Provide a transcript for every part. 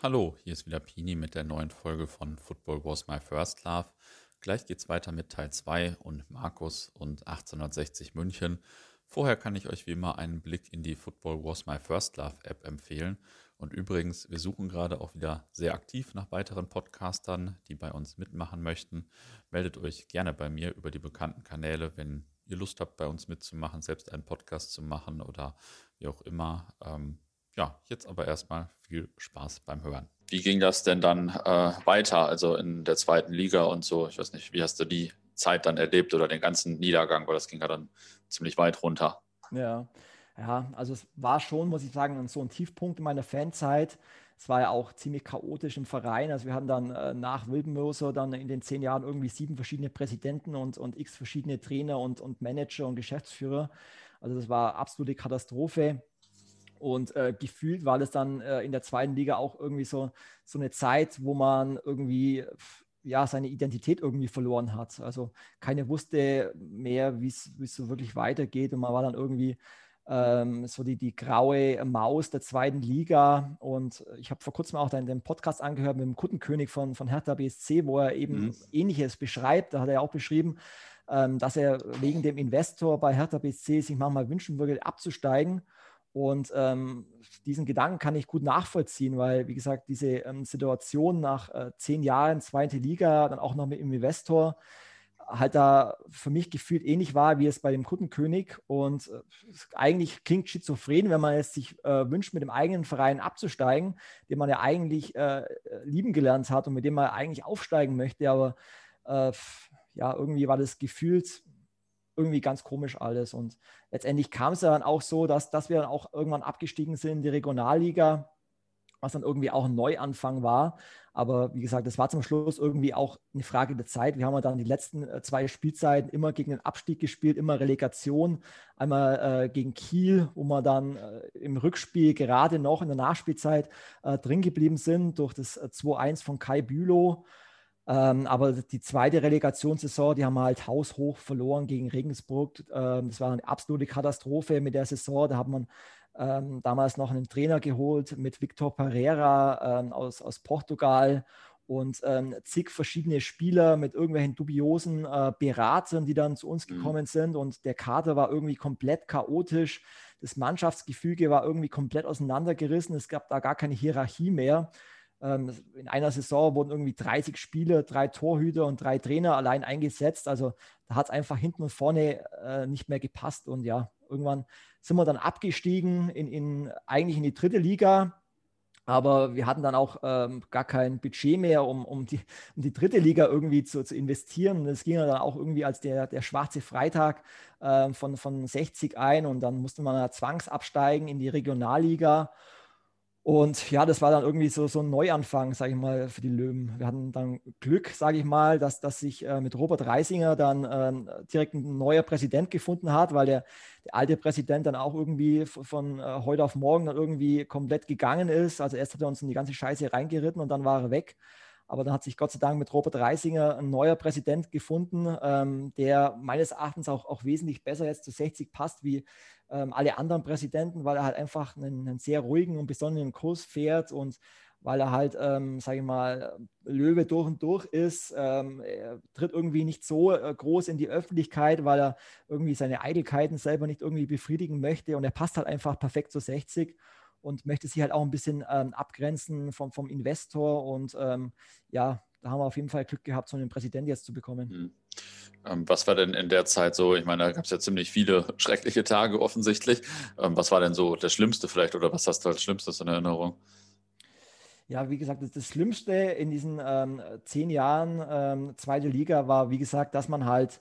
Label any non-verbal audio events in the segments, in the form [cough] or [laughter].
Hallo, hier ist wieder Pini mit der neuen Folge von Football Was My First Love. Gleich geht's weiter mit Teil 2 und Markus und 1860 München. Vorher kann ich euch wie immer einen Blick in die Football Was My First Love App empfehlen. Und übrigens, wir suchen gerade auch wieder sehr aktiv nach weiteren Podcastern, die bei uns mitmachen möchten. Meldet euch gerne bei mir über die bekannten Kanäle, wenn ihr Lust habt, bei uns mitzumachen, selbst einen Podcast zu machen oder wie auch immer. Ähm, ja, jetzt aber erstmal viel Spaß beim Hören. Wie ging das denn dann äh, weiter, also in der zweiten Liga und so? Ich weiß nicht, wie hast du die Zeit dann erlebt oder den ganzen Niedergang, weil das ging ja dann ziemlich weit runter. Ja, ja, also es war schon, muss ich sagen, so ein Tiefpunkt in meiner Fanzeit. Es war ja auch ziemlich chaotisch im Verein. Also wir hatten dann äh, nach Wildenmoser dann in den zehn Jahren irgendwie sieben verschiedene Präsidenten und, und x verschiedene Trainer und, und Manager und Geschäftsführer. Also das war absolute Katastrophe. Und äh, gefühlt war das dann äh, in der zweiten Liga auch irgendwie so, so eine Zeit, wo man irgendwie ja, seine Identität irgendwie verloren hat. Also keiner wusste mehr, wie es so wirklich weitergeht. Und man war dann irgendwie ähm, so die, die graue Maus der zweiten Liga. Und ich habe vor kurzem auch den Podcast angehört mit dem Kuttenkönig von, von Hertha BSC, wo er eben mhm. Ähnliches beschreibt. Da hat er ja auch beschrieben, ähm, dass er wegen dem Investor bei Hertha BSC sich manchmal wünschen würde, abzusteigen. Und ähm, diesen Gedanken kann ich gut nachvollziehen, weil, wie gesagt, diese ähm, Situation nach äh, zehn Jahren zweite Liga, dann auch noch mit dem Investor, halt da für mich gefühlt ähnlich war wie es bei dem Kuttenkönig. Und äh, eigentlich klingt schizophren, wenn man es sich äh, wünscht, mit dem eigenen Verein abzusteigen, den man ja eigentlich äh, lieben gelernt hat und mit dem man eigentlich aufsteigen möchte. Aber äh, ja, irgendwie war das gefühlt irgendwie ganz komisch alles. Und letztendlich kam es dann auch so, dass, dass wir dann auch irgendwann abgestiegen sind in die Regionalliga, was dann irgendwie auch ein Neuanfang war. Aber wie gesagt, das war zum Schluss irgendwie auch eine Frage der Zeit. Wir haben dann die letzten äh, zwei Spielzeiten immer gegen den Abstieg gespielt, immer Relegation. Einmal äh, gegen Kiel, wo wir dann äh, im Rückspiel gerade noch in der Nachspielzeit äh, drin geblieben sind durch das 2-1 äh, von Kai Bülow. Ähm, aber die zweite Relegationssaison, die haben wir halt haushoch verloren gegen Regensburg. Ähm, das war eine absolute Katastrophe mit der Saison. Da hat man ähm, damals noch einen Trainer geholt mit Victor Pereira ähm, aus, aus Portugal und ähm, zig verschiedene Spieler mit irgendwelchen dubiosen äh, Beratern, die dann zu uns mhm. gekommen sind. Und der Kader war irgendwie komplett chaotisch. Das Mannschaftsgefüge war irgendwie komplett auseinandergerissen. Es gab da gar keine Hierarchie mehr. Ähm, in einer Saison wurden irgendwie 30 Spieler, drei Torhüter und drei Trainer allein eingesetzt. Also da hat es einfach hinten und vorne äh, nicht mehr gepasst. Und ja, irgendwann sind wir dann abgestiegen in, in eigentlich in die dritte Liga. Aber wir hatten dann auch ähm, gar kein Budget mehr, um, um, die, um die dritte Liga irgendwie zu, zu investieren. Und es ging dann auch irgendwie als der, der schwarze Freitag äh, von, von 60 ein. Und dann musste man zwangsabsteigen in die Regionalliga. Und ja, das war dann irgendwie so, so ein Neuanfang, sage ich mal, für die Löwen. Wir hatten dann Glück, sage ich mal, dass, dass sich äh, mit Robert Reisinger dann äh, direkt ein neuer Präsident gefunden hat, weil der, der alte Präsident dann auch irgendwie von, äh, heute auf morgen dann irgendwie komplett gegangen ist. Also erst hat er uns in die ganze Scheiße reingeritten und dann war er weg. Aber dann hat sich Gott sei Dank mit Robert Reisinger ein neuer Präsident gefunden, ähm, der meines Erachtens auch, auch wesentlich besser jetzt zu 60 passt wie ähm, alle anderen Präsidenten, weil er halt einfach einen, einen, sehr ruhigen und besonderen Kurs fährt und weil er halt, ähm, sage ich mal, Löwe durch und durch ist. Ähm, er tritt irgendwie nicht so äh, groß in die Öffentlichkeit, weil er irgendwie seine Eitelkeiten selber nicht irgendwie befriedigen möchte und er passt halt einfach perfekt zu 60 und möchte sich halt auch ein bisschen ähm, abgrenzen vom, vom Investor. Und ähm, ja, da haben wir auf jeden Fall Glück gehabt, so einen Präsidenten jetzt zu bekommen. Mhm. Was war denn in der Zeit so? Ich meine, da gab es ja ziemlich viele [laughs] schreckliche Tage offensichtlich. Ähm, was war denn so das Schlimmste vielleicht oder was hast du als Schlimmstes in Erinnerung? Ja, wie gesagt, das, das Schlimmste in diesen ähm, zehn Jahren ähm, zweite Liga war, wie gesagt, dass man halt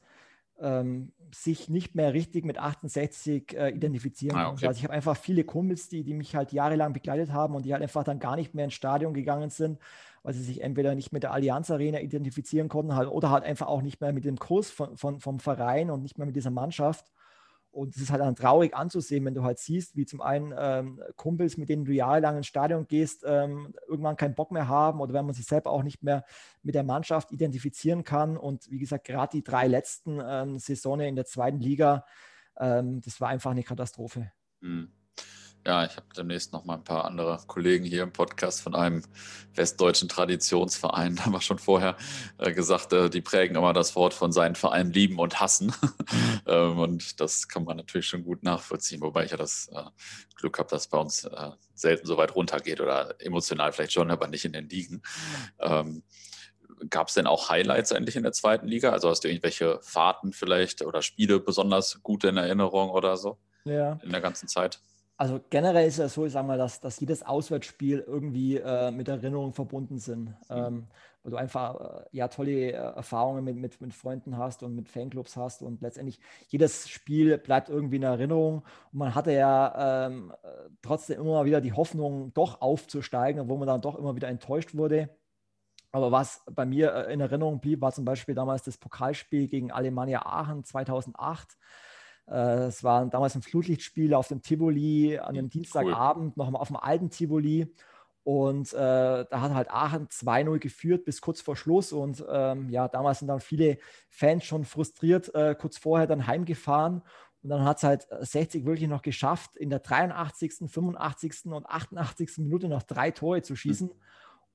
ähm, sich nicht mehr richtig mit 68 äh, identifizieren ah, okay. Also ich habe einfach viele Kumpels, die, die mich halt jahrelang begleitet haben und die halt einfach dann gar nicht mehr ins Stadion gegangen sind, weil sie sich entweder nicht mit der Allianz Arena identifizieren konnten halt, oder halt einfach auch nicht mehr mit dem Kurs von, von, vom Verein und nicht mehr mit dieser Mannschaft. Und es ist halt dann traurig anzusehen, wenn du halt siehst, wie zum einen ähm, Kumpels, mit denen du jahrelang ins Stadion gehst, ähm, irgendwann keinen Bock mehr haben oder wenn man sich selber auch nicht mehr mit der Mannschaft identifizieren kann. Und wie gesagt, gerade die drei letzten ähm, Saisonen in der zweiten Liga, ähm, das war einfach eine Katastrophe. Mhm. Ja, ich habe demnächst noch mal ein paar andere Kollegen hier im Podcast von einem westdeutschen Traditionsverein. Da [laughs] haben wir schon vorher äh, gesagt, äh, die prägen immer das Wort von seinen Vereinen lieben und hassen. [laughs] ähm, und das kann man natürlich schon gut nachvollziehen, wobei ich ja das äh, Glück habe, dass bei uns äh, selten so weit runtergeht oder emotional vielleicht schon, aber nicht in den Ligen. Ähm, Gab es denn auch Highlights eigentlich in der zweiten Liga? Also hast du irgendwelche Fahrten vielleicht oder Spiele besonders gut in Erinnerung oder so? Ja. In der ganzen Zeit? Also generell ist es so, ich sage mal, dass, dass jedes Auswärtsspiel irgendwie äh, mit Erinnerungen verbunden sind. Mhm. Ähm, weil du einfach äh, ja tolle äh, Erfahrungen mit, mit, mit Freunden hast und mit Fanclubs hast und letztendlich jedes Spiel bleibt irgendwie in Erinnerung. Und man hatte ja ähm, trotzdem immer wieder die Hoffnung, doch aufzusteigen, obwohl man dann doch immer wieder enttäuscht wurde. Aber was bei mir äh, in Erinnerung blieb, war zum Beispiel damals das Pokalspiel gegen Alemannia Aachen 2008. Äh, es war damals ein Flutlichtspiel auf dem Tivoli an einem Dienstagabend, cool. noch auf dem alten Tivoli. Und äh, da hat halt Aachen 2-0 geführt bis kurz vor Schluss. Und ähm, ja, damals sind dann viele Fans schon frustriert, äh, kurz vorher dann heimgefahren. Und dann hat es halt 60 wirklich noch geschafft, in der 83., 85. und 88. Minute noch drei Tore zu schießen. Mhm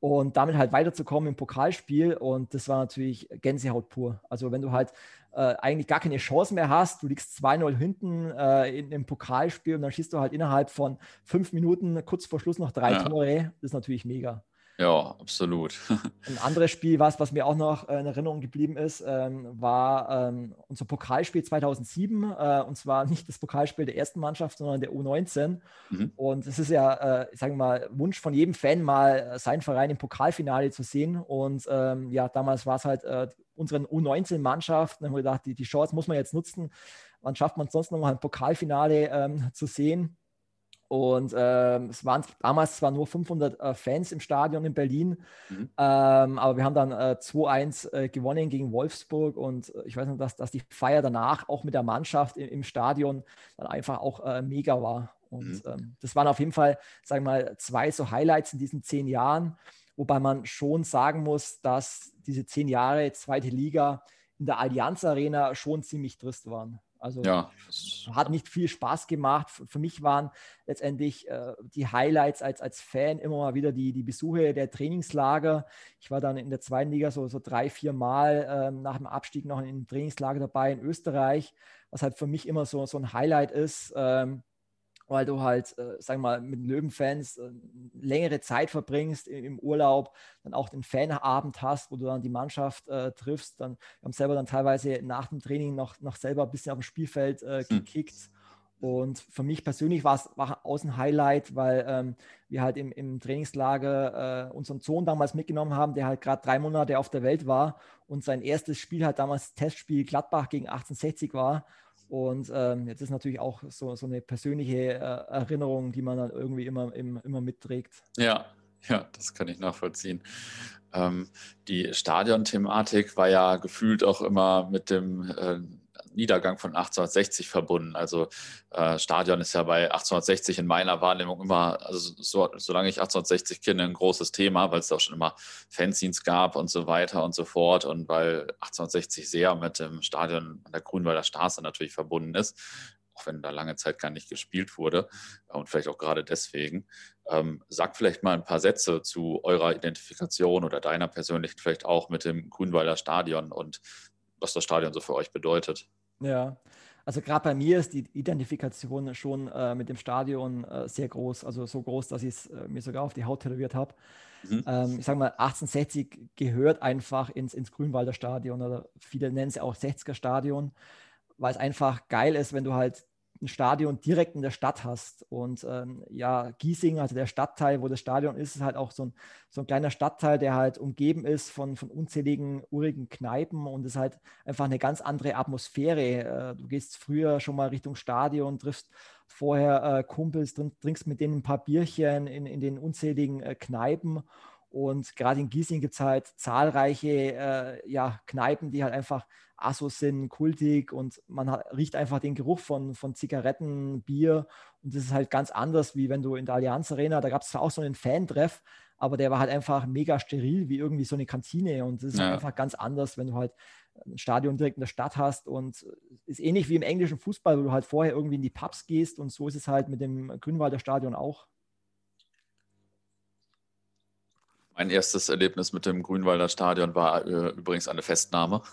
und damit halt weiterzukommen im Pokalspiel. Und das war natürlich Gänsehaut pur. Also wenn du halt äh, eigentlich gar keine Chance mehr hast, du liegst 2-0 hinten äh, in, im Pokalspiel und dann schießt du halt innerhalb von fünf Minuten kurz vor Schluss noch drei ja. Tore, das ist natürlich mega. Ja, absolut. [laughs] Ein anderes Spiel, was, was mir auch noch äh, in Erinnerung geblieben ist, ähm, war ähm, unser Pokalspiel 2007. Äh, und zwar nicht das Pokalspiel der ersten Mannschaft, sondern der U19. Mhm. Und es ist ja, äh, ich sage mal, Wunsch von jedem Fan, mal äh, seinen Verein im Pokalfinale zu sehen. Und ähm, ja, damals war es halt äh, unseren U19-Mannschaft. Dann haben wir gedacht, die, die Chance muss man jetzt nutzen. Wann schafft man es sonst noch mal ein Pokalfinale ähm, zu sehen? Und ähm, es waren damals zwar nur 500 äh, Fans im Stadion in Berlin, mhm. ähm, aber wir haben dann äh, 2-1 äh, gewonnen gegen Wolfsburg und äh, ich weiß noch, dass, dass die Feier danach auch mit der Mannschaft im, im Stadion dann einfach auch äh, mega war. Und mhm. ähm, das waren auf jeden Fall, sagen wir mal, zwei so Highlights in diesen zehn Jahren, wobei man schon sagen muss, dass diese zehn Jahre zweite Liga in der Allianz Arena schon ziemlich trist waren. Also ja. hat nicht viel Spaß gemacht. Für mich waren letztendlich äh, die Highlights als, als Fan immer mal wieder die, die Besuche der Trainingslager. Ich war dann in der zweiten Liga so, so drei, vier Mal ähm, nach dem Abstieg noch in einem Trainingslager dabei in Österreich, was halt für mich immer so, so ein Highlight ist. Ähm, weil du halt, äh, sag mal, mit Löwenfans äh, längere Zeit verbringst im, im, Urlaub, dann auch den Fanabend hast, wo du dann die Mannschaft äh, triffst. Dann, wir haben selber dann teilweise nach dem Training noch, noch selber ein bisschen auf dem Spielfeld äh, hm. gekickt. Hm. Und für mich persönlich war es war ein Highlight, weil ähm, wir halt im, im Trainingslager äh, unseren Sohn damals mitgenommen haben, der halt gerade drei Monate auf der Welt war und sein erstes Spiel halt damals Testspiel Gladbach gegen 1860 war. Und ähm, jetzt ist natürlich auch so, so eine persönliche äh, Erinnerung, die man dann irgendwie immer, immer, immer mitträgt. Ja, ja, das kann ich nachvollziehen. Ähm, die Stadion-Thematik war ja gefühlt auch immer mit dem äh, Niedergang von 1860 verbunden. Also äh, Stadion ist ja bei 1860 in meiner Wahrnehmung immer, also so, solange ich 1860 kenne, ein großes Thema, weil es auch schon immer Fanzines gab und so weiter und so fort und weil 1860 sehr mit dem Stadion an der Grünwalder Straße natürlich verbunden ist, auch wenn da lange Zeit gar nicht gespielt wurde und vielleicht auch gerade deswegen. Ähm, sag vielleicht mal ein paar Sätze zu eurer Identifikation oder deiner persönlichen vielleicht auch mit dem Grünwalder Stadion und was das Stadion so für euch bedeutet. Ja, also gerade bei mir ist die Identifikation schon äh, mit dem Stadion äh, sehr groß. Also so groß, dass ich es äh, mir sogar auf die Haut tätowiert habe. Mhm. Ähm, ich sage mal, 1860 gehört einfach ins, ins Grünwalder Stadion oder viele nennen es auch 60er Stadion, weil es einfach geil ist, wenn du halt ein Stadion direkt in der Stadt hast. Und ähm, ja, Giesing, also der Stadtteil, wo das Stadion ist, ist halt auch so ein, so ein kleiner Stadtteil, der halt umgeben ist von, von unzähligen urigen Kneipen und ist halt einfach eine ganz andere Atmosphäre. Äh, du gehst früher schon mal Richtung Stadion, triffst vorher äh, Kumpels, trinkst mit denen ein paar Bierchen in, in den unzähligen äh, Kneipen. Und gerade in Giesing gibt es halt zahlreiche äh, ja, Kneipen, die halt einfach Assos sind, kultig und man hat, riecht einfach den Geruch von, von Zigaretten, Bier und das ist halt ganz anders, wie wenn du in der Allianz Arena, da gab es zwar auch so einen Fan-Treff, aber der war halt einfach mega steril, wie irgendwie so eine Kantine. Und das ist ja. halt einfach ganz anders, wenn du halt ein Stadion direkt in der Stadt hast. Und ist ähnlich wie im englischen Fußball, wo du halt vorher irgendwie in die Pubs gehst. Und so ist es halt mit dem Grünwalder Stadion auch. Mein erstes Erlebnis mit dem Grünwalder Stadion war äh, übrigens eine Festnahme. [laughs]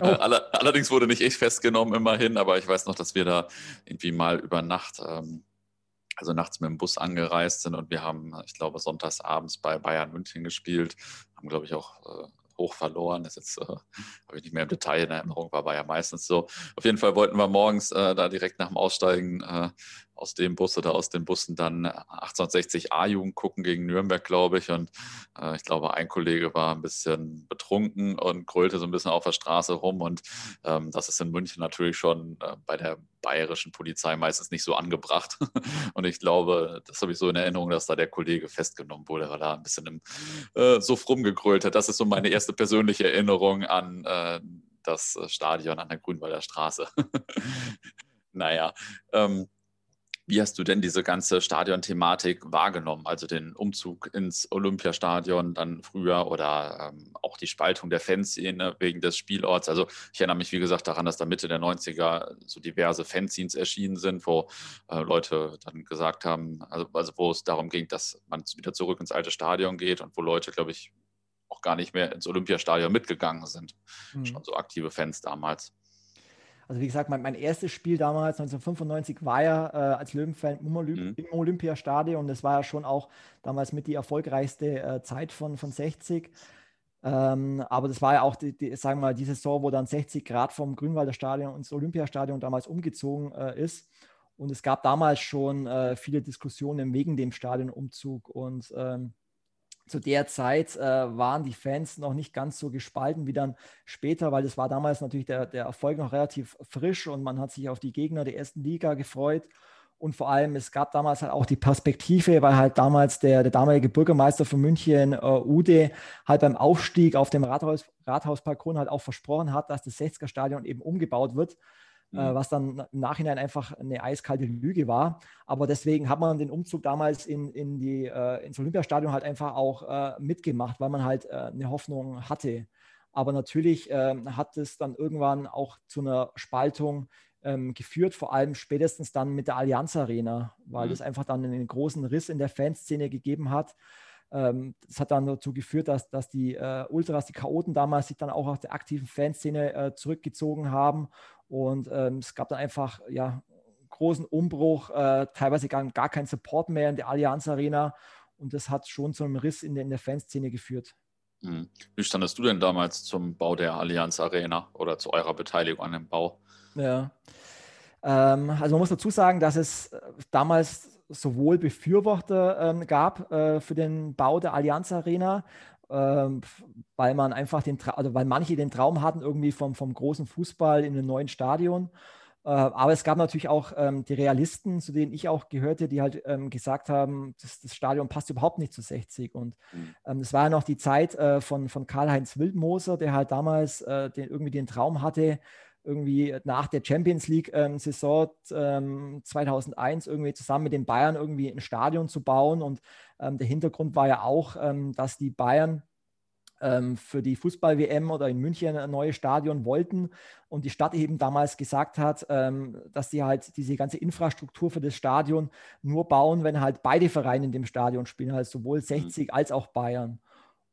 Oh. Aller, allerdings wurde nicht ich festgenommen, immerhin, aber ich weiß noch, dass wir da irgendwie mal über Nacht, ähm, also nachts mit dem Bus angereist sind und wir haben, ich glaube, sonntags abends bei Bayern München gespielt, haben, glaube ich, auch äh, hoch verloren. Das jetzt äh, habe ich nicht mehr im Detail in Erinnerung, war, war ja meistens so. Auf jeden Fall wollten wir morgens äh, da direkt nach dem Aussteigen äh, aus dem Bus oder aus den Bussen dann 1860 A-Jugend gucken gegen Nürnberg, glaube ich. Und äh, ich glaube, ein Kollege war ein bisschen betrunken und grölte so ein bisschen auf der Straße rum. Und ähm, das ist in München natürlich schon äh, bei der bayerischen Polizei meistens nicht so angebracht. [laughs] und ich glaube, das habe ich so in Erinnerung, dass da der Kollege festgenommen wurde, weil er ein bisschen im äh, Suff rumgegrölt hat. Das ist so meine erste persönliche Erinnerung an äh, das Stadion an der Grünwalder Straße. [laughs] naja, ähm, wie hast du denn diese ganze Stadion-Thematik wahrgenommen? Also den Umzug ins Olympiastadion dann früher oder ähm, auch die Spaltung der Fanszene wegen des Spielorts. Also ich erinnere mich, wie gesagt, daran, dass da Mitte der 90er so diverse Fanzines erschienen sind, wo äh, Leute dann gesagt haben, also, also wo es darum ging, dass man wieder zurück ins alte Stadion geht und wo Leute, glaube ich, auch gar nicht mehr ins Olympiastadion mitgegangen sind. Mhm. Schon so aktive Fans damals. Also wie gesagt, mein, mein erstes Spiel damals, 1995, war ja äh, als Löwenfan im, Olymp mhm. im Olympiastadion. Das war ja schon auch damals mit die erfolgreichste äh, Zeit von, von 60. Ähm, aber das war ja auch, die, die, sagen wir mal, die Saison, wo dann 60 Grad vom Grünwalder Stadion ins Olympiastadion damals umgezogen äh, ist. Und es gab damals schon äh, viele Diskussionen wegen dem Stadionumzug. Und ähm, zu der Zeit äh, waren die Fans noch nicht ganz so gespalten wie dann später, weil es war damals natürlich der, der Erfolg noch relativ frisch und man hat sich auf die Gegner der ersten Liga gefreut. Und vor allem, es gab damals halt auch die Perspektive, weil halt damals der, der damalige Bürgermeister von München, äh, Ude, halt beim Aufstieg auf dem Rathaus, Rathausbalkon halt auch versprochen hat, dass das 60er-Stadion eben umgebaut wird. Äh, mhm. was dann im Nachhinein einfach eine eiskalte Lüge war. Aber deswegen hat man den Umzug damals in, in die, äh, ins Olympiastadion halt einfach auch äh, mitgemacht, weil man halt äh, eine Hoffnung hatte. Aber natürlich ähm, hat es dann irgendwann auch zu einer Spaltung ähm, geführt, vor allem spätestens dann mit der Allianz Arena, weil mhm. es einfach dann einen großen Riss in der Fanszene gegeben hat. Ähm, das hat dann dazu geführt, dass, dass die äh, Ultras, die Chaoten damals sich dann auch aus der aktiven Fanszene äh, zurückgezogen haben und ähm, es gab dann einfach ja, großen Umbruch, äh, teilweise gar, gar kein Support mehr in der Allianz Arena. Und das hat schon zu einem Riss in der, in der Fanszene geführt. Hm. Wie standest du denn damals zum Bau der Allianz Arena oder zu eurer Beteiligung an dem Bau? Ja. Ähm, also man muss dazu sagen, dass es äh, damals sowohl Befürworter ähm, gab äh, für den Bau der Allianz Arena, weil man einfach den, also weil manche den Traum hatten irgendwie vom, vom großen Fußball in einem neuen Stadion. Äh, aber es gab natürlich auch ähm, die Realisten, zu denen ich auch gehörte, die halt ähm, gesagt haben, das, das, Stadion passt überhaupt nicht zu 60. Und mhm. ähm, das war ja noch die Zeit äh, von, von Karl-Heinz Wildmoser, der halt damals äh, den, irgendwie den Traum hatte, irgendwie nach der Champions League-Saison ähm, 2001 ähm, irgendwie zusammen mit den Bayern irgendwie ein Stadion zu bauen. Und ähm, der Hintergrund war ja auch, ähm, dass die Bayern ähm, für die Fußball-WM oder in München ein neues Stadion wollten und die Stadt eben damals gesagt hat, ähm, dass sie halt diese ganze Infrastruktur für das Stadion nur bauen, wenn halt beide Vereine in dem Stadion spielen, also sowohl 60 mhm. als auch Bayern.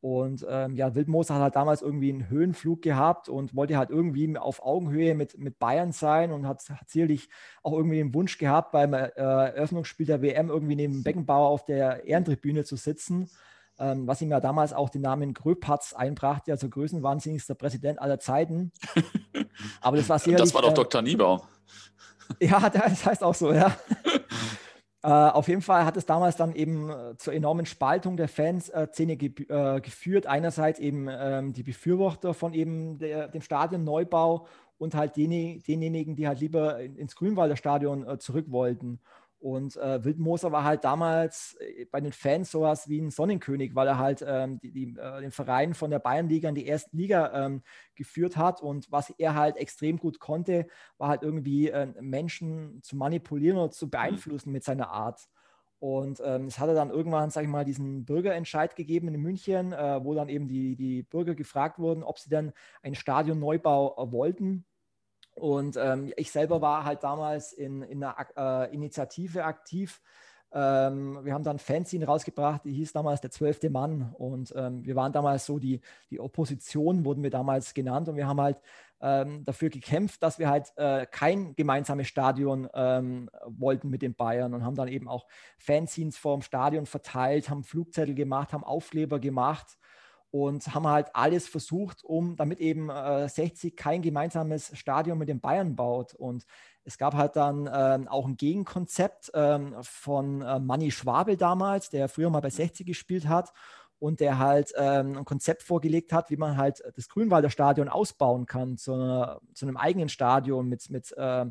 Und ähm, ja, Wildmoser hat halt damals irgendwie einen Höhenflug gehabt und wollte halt irgendwie auf Augenhöhe mit, mit Bayern sein und hat, hat sicherlich auch irgendwie den Wunsch gehabt, beim äh, Eröffnungsspiel der WM irgendwie neben Beckenbauer auf der Ehrentribüne zu sitzen, ähm, was ihm ja damals auch den Namen Gröpatz einbrachte, also größenwahnsinnigster Präsident aller Zeiten. [laughs] Aber das war sicherlich... Das war doch äh, Dr. Niebaum. Ja, [laughs] das heißt auch so, ja. [laughs] Äh, auf jeden Fall hat es damals dann eben äh, zur enormen Spaltung der Fanszene ge äh, geführt. Einerseits eben ähm, die Befürworter von eben der, dem Stadionneubau und halt den, denjenigen, die halt lieber ins Grünwalder Stadion äh, zurück wollten. Und äh, Wildmoser war halt damals äh, bei den Fans sowas wie ein Sonnenkönig, weil er halt ähm, die, die, äh, den Verein von der Bayernliga in die erste Liga ähm, geführt hat. Und was er halt extrem gut konnte, war halt irgendwie äh, Menschen zu manipulieren oder zu beeinflussen mit seiner Art. Und ähm, es hatte dann irgendwann, sage ich mal, diesen Bürgerentscheid gegeben in München, äh, wo dann eben die, die Bürger gefragt wurden, ob sie dann einen Stadionneubau äh, wollten. Und ähm, ich selber war halt damals in, in einer äh, Initiative aktiv. Ähm, wir haben dann Fanzine rausgebracht, die hieß damals der zwölfte Mann. Und ähm, wir waren damals so die, die Opposition, wurden wir damals genannt. Und wir haben halt ähm, dafür gekämpft, dass wir halt äh, kein gemeinsames Stadion ähm, wollten mit den Bayern und haben dann eben auch Fanzines vor dem Stadion verteilt, haben Flugzettel gemacht, haben Aufkleber gemacht und haben halt alles versucht, um damit eben äh, 60 kein gemeinsames Stadion mit den Bayern baut. Und es gab halt dann ähm, auch ein Gegenkonzept ähm, von äh, Manni Schwabel damals, der früher mal bei 60 gespielt hat und der halt ähm, ein Konzept vorgelegt hat, wie man halt das Grünwalder Stadion ausbauen kann zu, einer, zu einem eigenen Stadion mit, mit äh,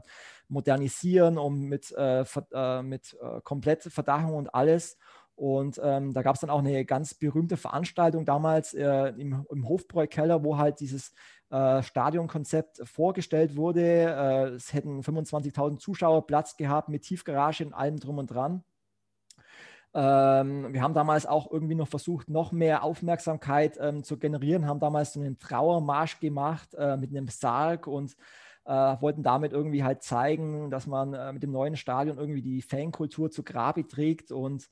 Modernisieren und mit, äh, äh, mit äh, komplette Verdachung und alles. Und ähm, da gab es dann auch eine ganz berühmte Veranstaltung damals äh, im, im Hofbräu-Keller, wo halt dieses äh, Stadionkonzept vorgestellt wurde. es hätten 25.000 Zuschauer Platz gehabt mit Tiefgarage und allem drum und dran. Ähm, wir haben damals auch irgendwie noch versucht, noch mehr Aufmerksamkeit ähm, zu generieren, haben damals so einen Trauermarsch gemacht äh, mit einem Sarg und äh, wollten damit irgendwie halt zeigen, dass man äh, mit dem neuen Stadion irgendwie die Fankultur zu Grabe trägt und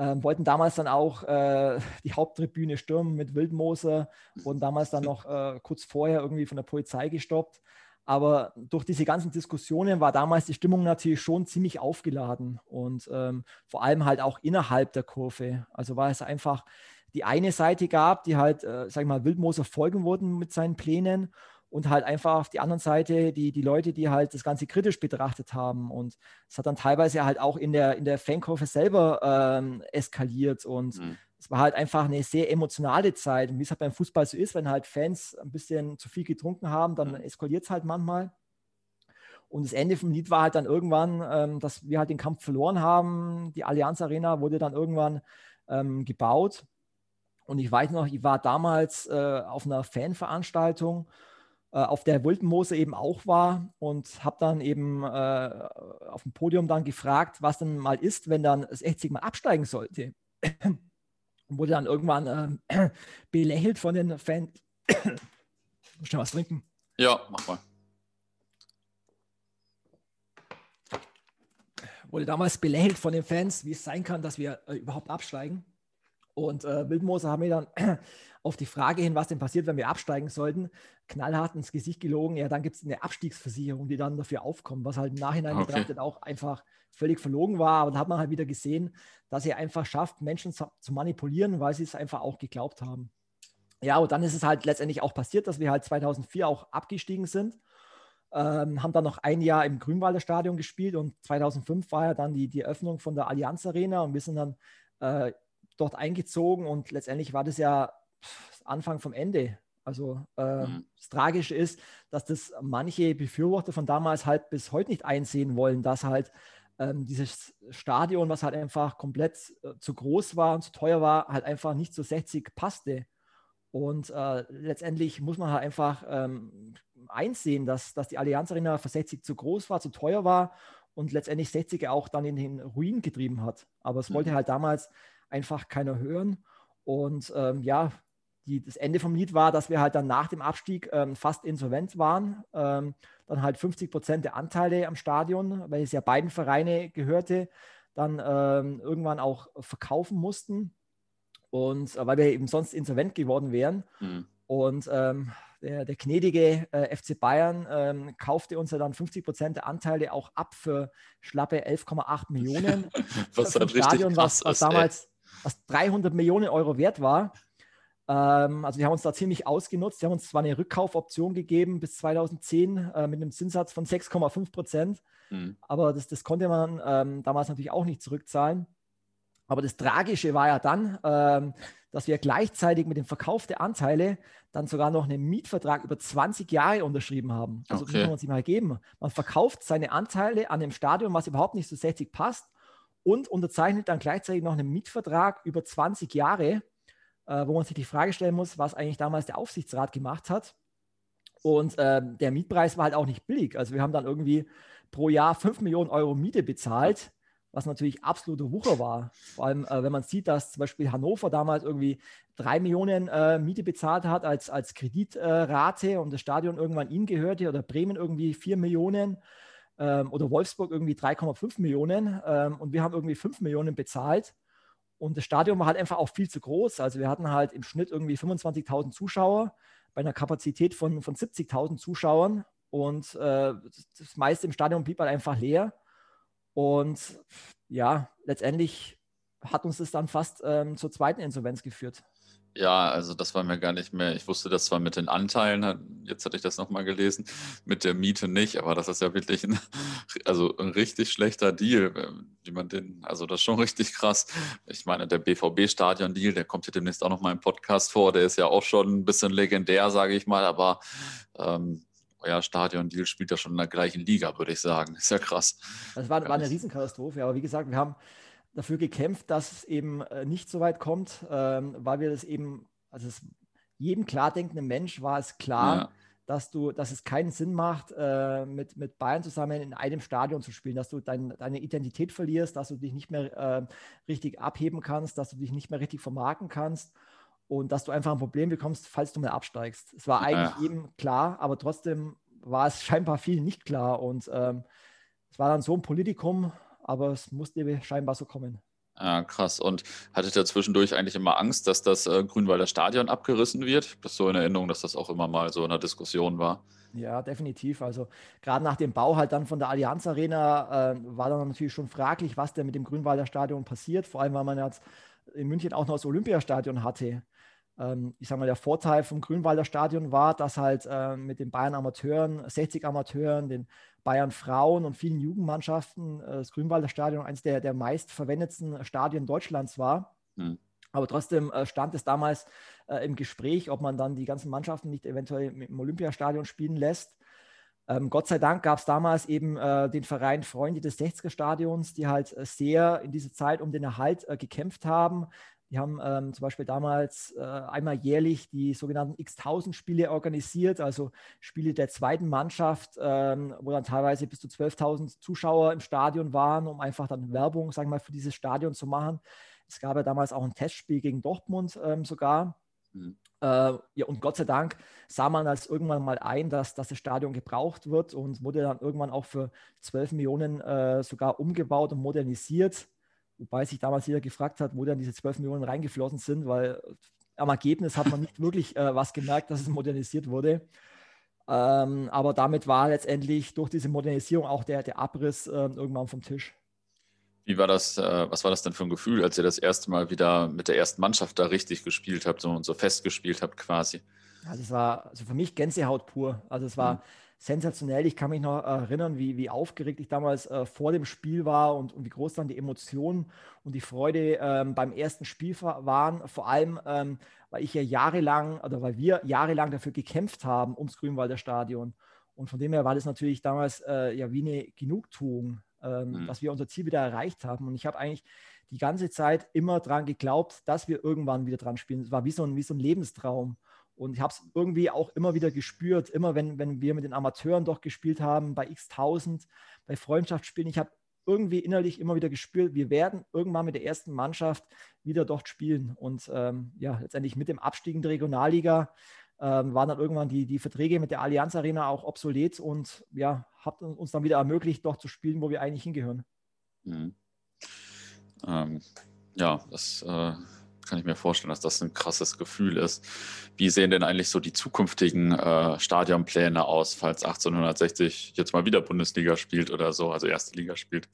ähm, wollten damals dann auch äh, [laughs] die Haupttribüne stürmen mit Wildmoser, wurden damals dann noch äh, kurz vorher irgendwie von der Polizei gestoppt. Aber durch diese ganzen Diskussionen war damals die Stimmung natürlich schon ziemlich aufgeladen und ähm, vor allem halt auch innerhalb der Kurve. Also war es einfach die eine Seite gab, die halt, äh, sag ich mal, Wildmoser folgen wurden mit seinen Plänen und halt einfach auf die anderen Seite die, die Leute, die halt das Ganze kritisch betrachtet haben. Und es hat dann teilweise halt auch in der, in der Fankurve selber ähm, eskaliert und mhm es war halt einfach eine sehr emotionale Zeit. Und wie es halt beim Fußball so ist, wenn halt Fans ein bisschen zu viel getrunken haben, dann mhm. eskaliert es halt manchmal. Und das Ende vom Lied war halt dann irgendwann, ähm, dass wir halt den Kampf verloren haben. Die Allianz Arena wurde dann irgendwann ähm, gebaut. Und ich weiß noch, ich war damals äh, auf einer Fanveranstaltung, auf der Wultenmoose eben auch war und habe dann eben äh, auf dem Podium dann gefragt, was denn mal ist, wenn dann das 80 mal absteigen sollte und wurde dann irgendwann äh, belächelt von den Fans. [coughs] Schnell was trinken. Ja, mach mal. Wurde damals belächelt von den Fans, wie es sein kann, dass wir äh, überhaupt absteigen. Und äh, Wildmoser haben mir dann auf die Frage hin, was denn passiert, wenn wir absteigen sollten, knallhart ins Gesicht gelogen. Ja, dann gibt es eine Abstiegsversicherung, die dann dafür aufkommt, was halt im Nachhinein okay. betrachtet auch einfach völlig verlogen war. Aber da hat man halt wieder gesehen, dass er einfach schafft, Menschen zu, zu manipulieren, weil sie es einfach auch geglaubt haben. Ja, und dann ist es halt letztendlich auch passiert, dass wir halt 2004 auch abgestiegen sind. Ähm, haben dann noch ein Jahr im Grünwalder Stadion gespielt und 2005 war ja dann die, die Eröffnung von der Allianz Arena und wir sind dann äh, dort eingezogen und letztendlich war das ja Anfang vom Ende. Also äh, mhm. das Tragische ist, dass das manche Befürworter von damals halt bis heute nicht einsehen wollen, dass halt ähm, dieses Stadion, was halt einfach komplett äh, zu groß war und zu teuer war, halt einfach nicht zu 60 passte. Und äh, letztendlich muss man halt einfach ähm, einsehen, dass, dass die Allianz Arena für 60 zu groß war, zu teuer war und letztendlich 60 auch dann in den Ruin getrieben hat. Aber es wollte mhm. halt damals einfach keiner hören. Und ähm, ja, die, das Ende vom Lied war, dass wir halt dann nach dem Abstieg ähm, fast insolvent waren. Ähm, dann halt 50 Prozent der Anteile am Stadion, weil es ja beiden Vereine gehörte, dann ähm, irgendwann auch verkaufen mussten. Und äh, weil wir eben sonst insolvent geworden wären. Mhm. Und ähm, der, der, gnädige äh, FC Bayern ähm, kaufte uns ja dann 50 Prozent der Anteile auch ab für schlappe 11,8 Millionen. [laughs] was halt Stadion, was, was damals was 300 Millionen Euro wert war. Ähm, also die haben uns da ziemlich ausgenutzt. Die haben uns zwar eine Rückkaufoption gegeben bis 2010 äh, mit einem Zinssatz von 6,5 Prozent, mhm. aber das, das konnte man ähm, damals natürlich auch nicht zurückzahlen. Aber das Tragische war ja dann, ähm, dass wir gleichzeitig mit dem Verkauf der Anteile dann sogar noch einen Mietvertrag über 20 Jahre unterschrieben haben. Also okay. das muss man sich mal geben. Man verkauft seine Anteile an dem Stadion, was überhaupt nicht zu 60 passt und unterzeichnet dann gleichzeitig noch einen Mietvertrag über 20 Jahre äh, wo man sich die Frage stellen muss, was eigentlich damals der Aufsichtsrat gemacht hat. Und äh, der Mietpreis war halt auch nicht billig. Also wir haben dann irgendwie pro Jahr 5 Millionen Euro Miete bezahlt, was natürlich absolute Wucher war. Vor allem, äh, wenn man sieht, dass zum Beispiel Hannover damals irgendwie drei Millionen äh, Miete bezahlt hat als, als Kreditrate und das Stadion irgendwann ihnen gehörte oder Bremen irgendwie vier Millionen ähm, oder Wolfsburg irgendwie 3,5 Millionen ähm, und wir haben irgendwie fünf Millionen bezahlt. Und das Stadion war halt einfach auch viel zu groß. Also wir hatten halt im Schnitt irgendwie 25.000 Zuschauer bei einer Kapazität von, von 70.000 Zuschauern. Und äh, das meiste im Stadion blieb halt einfach leer. Und ja, letztendlich hat uns das dann fast ähm, zur zweiten Insolvenz geführt. Ja, also das war mir gar nicht mehr. Ich wusste das zwar mit den Anteilen, jetzt hatte ich das nochmal gelesen, mit der Miete nicht, aber das ist ja wirklich ein, also ein richtig schlechter Deal, wie man den, also das ist schon richtig krass. Ich meine, der BVB-Stadion-Deal, der kommt hier demnächst auch nochmal im Podcast vor, der ist ja auch schon ein bisschen legendär, sage ich mal, aber ähm, ja, Stadion-Deal spielt ja schon in der gleichen Liga, würde ich sagen. Ist ja krass. Das war, war eine Riesenkatastrophe, aber wie gesagt, wir haben dafür gekämpft, dass es eben äh, nicht so weit kommt, ähm, weil wir das eben, also es, jedem klar denkenden Mensch war es klar, ja. dass du, dass es keinen Sinn macht, äh, mit, mit Bayern zusammen in einem Stadion zu spielen, dass du dein, deine Identität verlierst, dass du dich nicht mehr äh, richtig abheben kannst, dass du dich nicht mehr richtig vermarkten kannst und dass du einfach ein Problem bekommst, falls du mal absteigst. Es war eigentlich ja. jedem klar, aber trotzdem war es scheinbar viel nicht klar und ähm, es war dann so ein Politikum, aber es musste scheinbar so kommen. Ja, krass. Und hattet ihr zwischendurch eigentlich immer Angst, dass das äh, Grünwalder Stadion abgerissen wird? Ich habe das so in Erinnerung, dass das auch immer mal so in der Diskussion war. Ja, definitiv. Also gerade nach dem Bau halt dann von der Allianz Arena äh, war dann natürlich schon fraglich, was denn mit dem Grünwalder Stadion passiert. Vor allem, weil man jetzt in München auch noch das Olympiastadion hatte. Ähm, ich sage mal, der Vorteil vom Grünwalder Stadion war, dass halt äh, mit den Bayern Amateuren, 60 Amateuren, den Bayern Frauen und vielen Jugendmannschaften äh, das Grünwalder Stadion eines der, der meistverwendetsten Stadien Deutschlands war. Mhm. Aber trotzdem äh, stand es damals äh, im Gespräch, ob man dann die ganzen Mannschaften nicht eventuell im Olympiastadion spielen lässt. Ähm, Gott sei Dank gab es damals eben äh, den Verein Freunde des 60er Stadions, die halt äh, sehr in dieser Zeit um den Erhalt gekämpft haben. Die haben ähm, zum Beispiel damals äh, einmal jährlich die sogenannten X-1000-Spiele organisiert, also Spiele der zweiten Mannschaft, ähm, wo dann teilweise bis zu 12.000 Zuschauer im Stadion waren, um einfach dann Werbung, sagen wir mal, für dieses Stadion zu machen. Es gab ja damals auch ein Testspiel gegen Dortmund ähm, sogar. Mhm. Äh, ja, und Gott sei Dank sah man als irgendwann mal ein, dass, dass das Stadion gebraucht wird und wurde dann irgendwann auch für 12 Millionen äh, sogar umgebaut und modernisiert. Wobei sich damals jeder gefragt hat, wo dann diese 12 Millionen reingeflossen sind, weil am Ergebnis hat man nicht [laughs] wirklich äh, was gemerkt, dass es modernisiert wurde. Ähm, aber damit war letztendlich durch diese Modernisierung auch der, der Abriss äh, irgendwann vom Tisch. Wie war das, äh, was war das denn für ein Gefühl, als ihr das erste Mal wieder mit der ersten Mannschaft da richtig gespielt habt so, und so fest gespielt habt quasi? Also es war also für mich Gänsehaut pur. Also es war, mhm sensationell. Ich kann mich noch erinnern, wie, wie aufgeregt ich damals äh, vor dem Spiel war und, und, wie groß dann die Emotionen und die Freude ähm, beim ersten Spiel waren. Vor allem, ähm, weil ich ja jahrelang oder weil wir jahrelang dafür gekämpft haben ums Grünwalder Stadion. Und von dem her war das natürlich damals äh, ja wie eine Genugtuung, ähm, mhm. dass wir unser Ziel wieder erreicht haben. Und ich habe eigentlich die ganze Zeit immer daran geglaubt, dass wir irgendwann wieder dran spielen. Es war wie so ein, wie so ein Lebenstraum. Und ich habe es irgendwie auch immer wieder gespürt, immer wenn, wenn wir mit den Amateuren doch gespielt haben, bei x1000, bei Freundschaftsspielen. Ich habe irgendwie innerlich immer wieder gespürt, wir werden irgendwann mit der ersten Mannschaft wieder dort spielen. Und ähm, ja, letztendlich mit dem Abstieg in die Regionalliga ähm, waren dann irgendwann die, die Verträge mit der Allianz Arena auch obsolet und ja, hat uns dann wieder ermöglicht, dort zu spielen, wo wir eigentlich hingehören. Mhm. Ähm, ja, das äh kann ich mir vorstellen, dass das ein krasses Gefühl ist. Wie sehen denn eigentlich so die zukünftigen äh, Stadionpläne aus, falls 1860 jetzt mal wieder Bundesliga spielt oder so, also erste Liga spielt?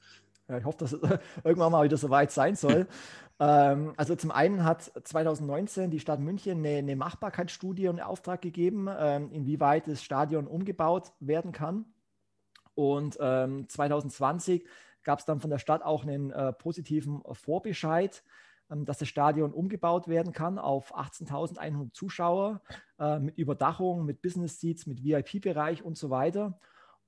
Ja, ich hoffe, dass es irgendwann mal wieder so weit sein soll. [laughs] ähm, also zum einen hat 2019 die Stadt München eine, eine Machbarkeitsstudie in Auftrag gegeben, ähm, inwieweit das Stadion umgebaut werden kann. Und ähm, 2020 gab es dann von der Stadt auch einen äh, positiven Vorbescheid, dass das Stadion umgebaut werden kann auf 18.100 Zuschauer äh, mit Überdachung, mit Business Seats, mit VIP-Bereich und so weiter.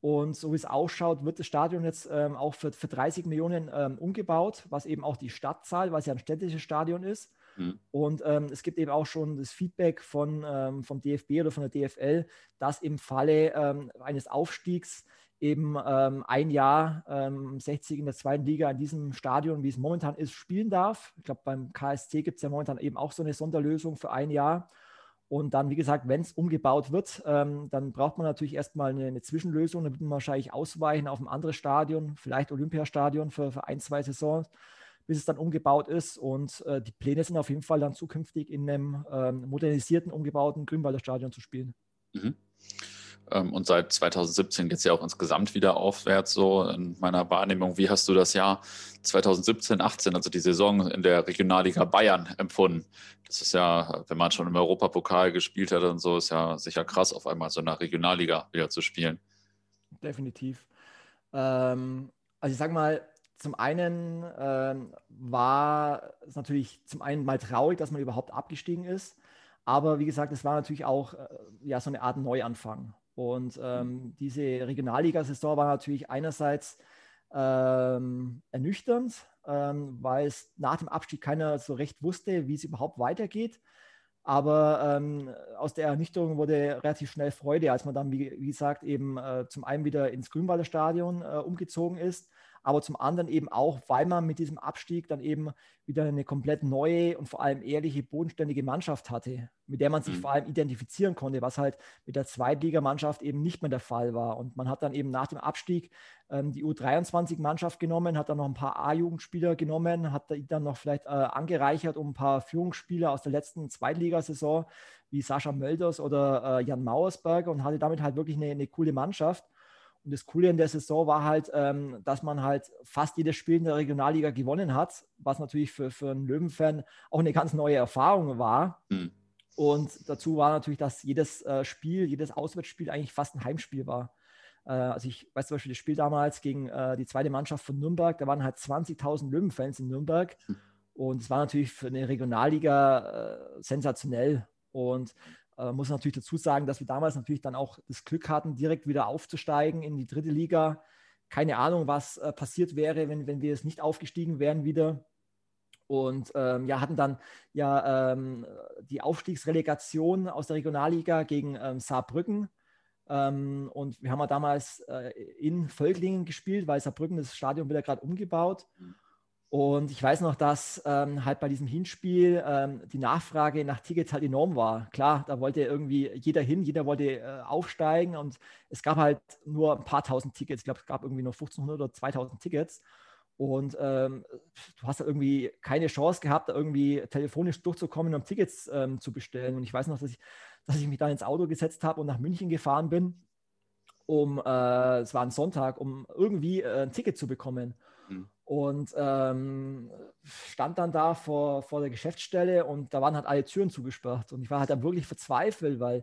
Und so wie es ausschaut, wird das Stadion jetzt ähm, auch für, für 30 Millionen ähm, umgebaut, was eben auch die Stadt zahlt, weil es ja ein städtisches Stadion ist. Mhm. Und ähm, es gibt eben auch schon das Feedback von, ähm, vom DFB oder von der DFL, dass im Falle ähm, eines Aufstiegs eben ähm, ein Jahr ähm, 60 in der zweiten Liga in diesem Stadion, wie es momentan ist, spielen darf. Ich glaube, beim KSC gibt es ja momentan eben auch so eine Sonderlösung für ein Jahr. Und dann, wie gesagt, wenn es umgebaut wird, ähm, dann braucht man natürlich erstmal eine, eine Zwischenlösung. Dann wird man wahrscheinlich ausweichen auf ein anderes Stadion, vielleicht Olympiastadion für, für ein, zwei Saisons, bis es dann umgebaut ist. Und äh, die Pläne sind auf jeden Fall dann zukünftig in einem ähm, modernisierten, umgebauten Grünwalder Stadion zu spielen. Mhm. Ähm, und seit 2017 geht es ja auch insgesamt wieder aufwärts, so in meiner Wahrnehmung. Wie hast du das Jahr 2017, 18, also die Saison in der Regionalliga Bayern empfunden? Das ist ja, wenn man schon im Europapokal gespielt hat und so, ist ja sicher krass, auf einmal so eine Regionalliga wieder zu spielen. Definitiv. Ähm, also ich sag mal, zum einen ähm, war es natürlich zum einen mal traurig, dass man überhaupt abgestiegen ist. Aber wie gesagt, es war natürlich auch äh, ja, so eine Art Neuanfang. Und ähm, diese Regionalliga-Saison war natürlich einerseits ähm, ernüchternd, ähm, weil es nach dem Abstieg keiner so recht wusste, wie es überhaupt weitergeht. Aber ähm, aus der Ernüchterung wurde relativ schnell Freude, als man dann, wie, wie gesagt, eben äh, zum einen wieder ins Grünwalder Stadion äh, umgezogen ist aber zum anderen eben auch, weil man mit diesem Abstieg dann eben wieder eine komplett neue und vor allem ehrliche, bodenständige Mannschaft hatte, mit der man sich mhm. vor allem identifizieren konnte, was halt mit der Zweitligamannschaft eben nicht mehr der Fall war. Und man hat dann eben nach dem Abstieg ähm, die U23-Mannschaft genommen, hat dann noch ein paar A-Jugendspieler genommen, hat dann noch vielleicht äh, angereichert um ein paar Führungsspieler aus der letzten Zweitligasaison, wie Sascha Mölders oder äh, Jan Mauersberger und hatte damit halt wirklich eine, eine coole Mannschaft. Und das Coole in der Saison war halt, ähm, dass man halt fast jedes Spiel in der Regionalliga gewonnen hat, was natürlich für, für einen Löwenfan auch eine ganz neue Erfahrung war. Mhm. Und dazu war natürlich, dass jedes äh, Spiel, jedes Auswärtsspiel eigentlich fast ein Heimspiel war. Äh, also ich weiß zum Beispiel das Spiel damals gegen äh, die zweite Mannschaft von Nürnberg, da waren halt 20.000 Löwenfans in Nürnberg. Mhm. Und es war natürlich für eine Regionalliga äh, sensationell. Und äh, muss natürlich dazu sagen, dass wir damals natürlich dann auch das Glück hatten, direkt wieder aufzusteigen in die dritte Liga. Keine Ahnung, was äh, passiert wäre, wenn, wenn wir es nicht aufgestiegen wären wieder. Und ähm, ja, hatten dann ja ähm, die Aufstiegsrelegation aus der Regionalliga gegen ähm, Saarbrücken. Ähm, und wir haben ja damals äh, in Völklingen gespielt, weil Saarbrücken das Stadion wieder gerade umgebaut. Mhm. Und ich weiß noch, dass ähm, halt bei diesem Hinspiel ähm, die Nachfrage nach Tickets halt enorm war. Klar, da wollte irgendwie jeder hin, jeder wollte äh, aufsteigen und es gab halt nur ein paar tausend Tickets. Ich glaube, es gab irgendwie nur 1500 oder 2000 Tickets. Und ähm, du hast da irgendwie keine Chance gehabt, irgendwie telefonisch durchzukommen, um Tickets ähm, zu bestellen. Und ich weiß noch, dass ich, dass ich mich da ins Auto gesetzt habe und nach München gefahren bin, um, äh, es war ein Sonntag, um irgendwie äh, ein Ticket zu bekommen. Und ähm, stand dann da vor, vor der Geschäftsstelle und da waren halt alle Türen zugesperrt. Und ich war halt dann wirklich verzweifelt, weil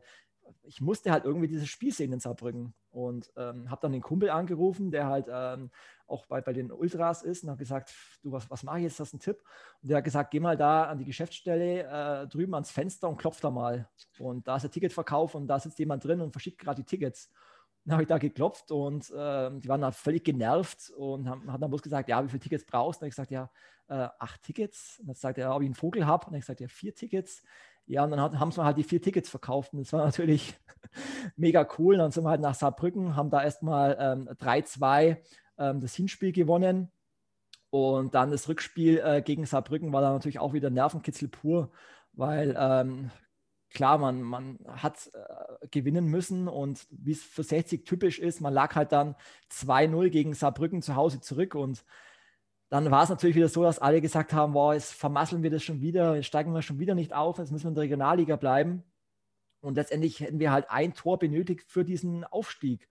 ich musste halt irgendwie dieses Spiel sehen in Saarbrücken. Und ähm, habe dann den Kumpel angerufen, der halt ähm, auch bei, bei den Ultras ist und habe gesagt, du, was, was mache ich jetzt, das ist ein Tipp. Und der hat gesagt, geh mal da an die Geschäftsstelle äh, drüben ans Fenster und klopf da mal. Und da ist der Ticketverkauf und da sitzt jemand drin und verschickt gerade die Tickets. Dann habe ich da geklopft und äh, die waren da völlig genervt und haben, haben dann bloß gesagt, ja, wie viele Tickets brauchst du? Und ich gesagt, ja, äh, acht Tickets. Und dann sagt er, ob ich einen Vogel habe. Und ich gesagt, ja, vier Tickets. Ja, und dann hat, haben sie halt die vier Tickets verkauft. Und das war [laughs] natürlich mega cool. Und dann sind wir halt nach Saarbrücken, haben da erstmal ähm, 3-2 ähm, das Hinspiel gewonnen. Und dann das Rückspiel äh, gegen Saarbrücken war dann natürlich auch wieder Nervenkitzel pur, weil ähm, klar, man, man hat äh, gewinnen müssen und wie es für 60 typisch ist, man lag halt dann 2-0 gegen Saarbrücken zu Hause zurück und dann war es natürlich wieder so, dass alle gesagt haben, wow, jetzt vermasseln wir das schon wieder, jetzt steigen wir schon wieder nicht auf, jetzt müssen wir in der Regionalliga bleiben. Und letztendlich hätten wir halt ein Tor benötigt für diesen Aufstieg.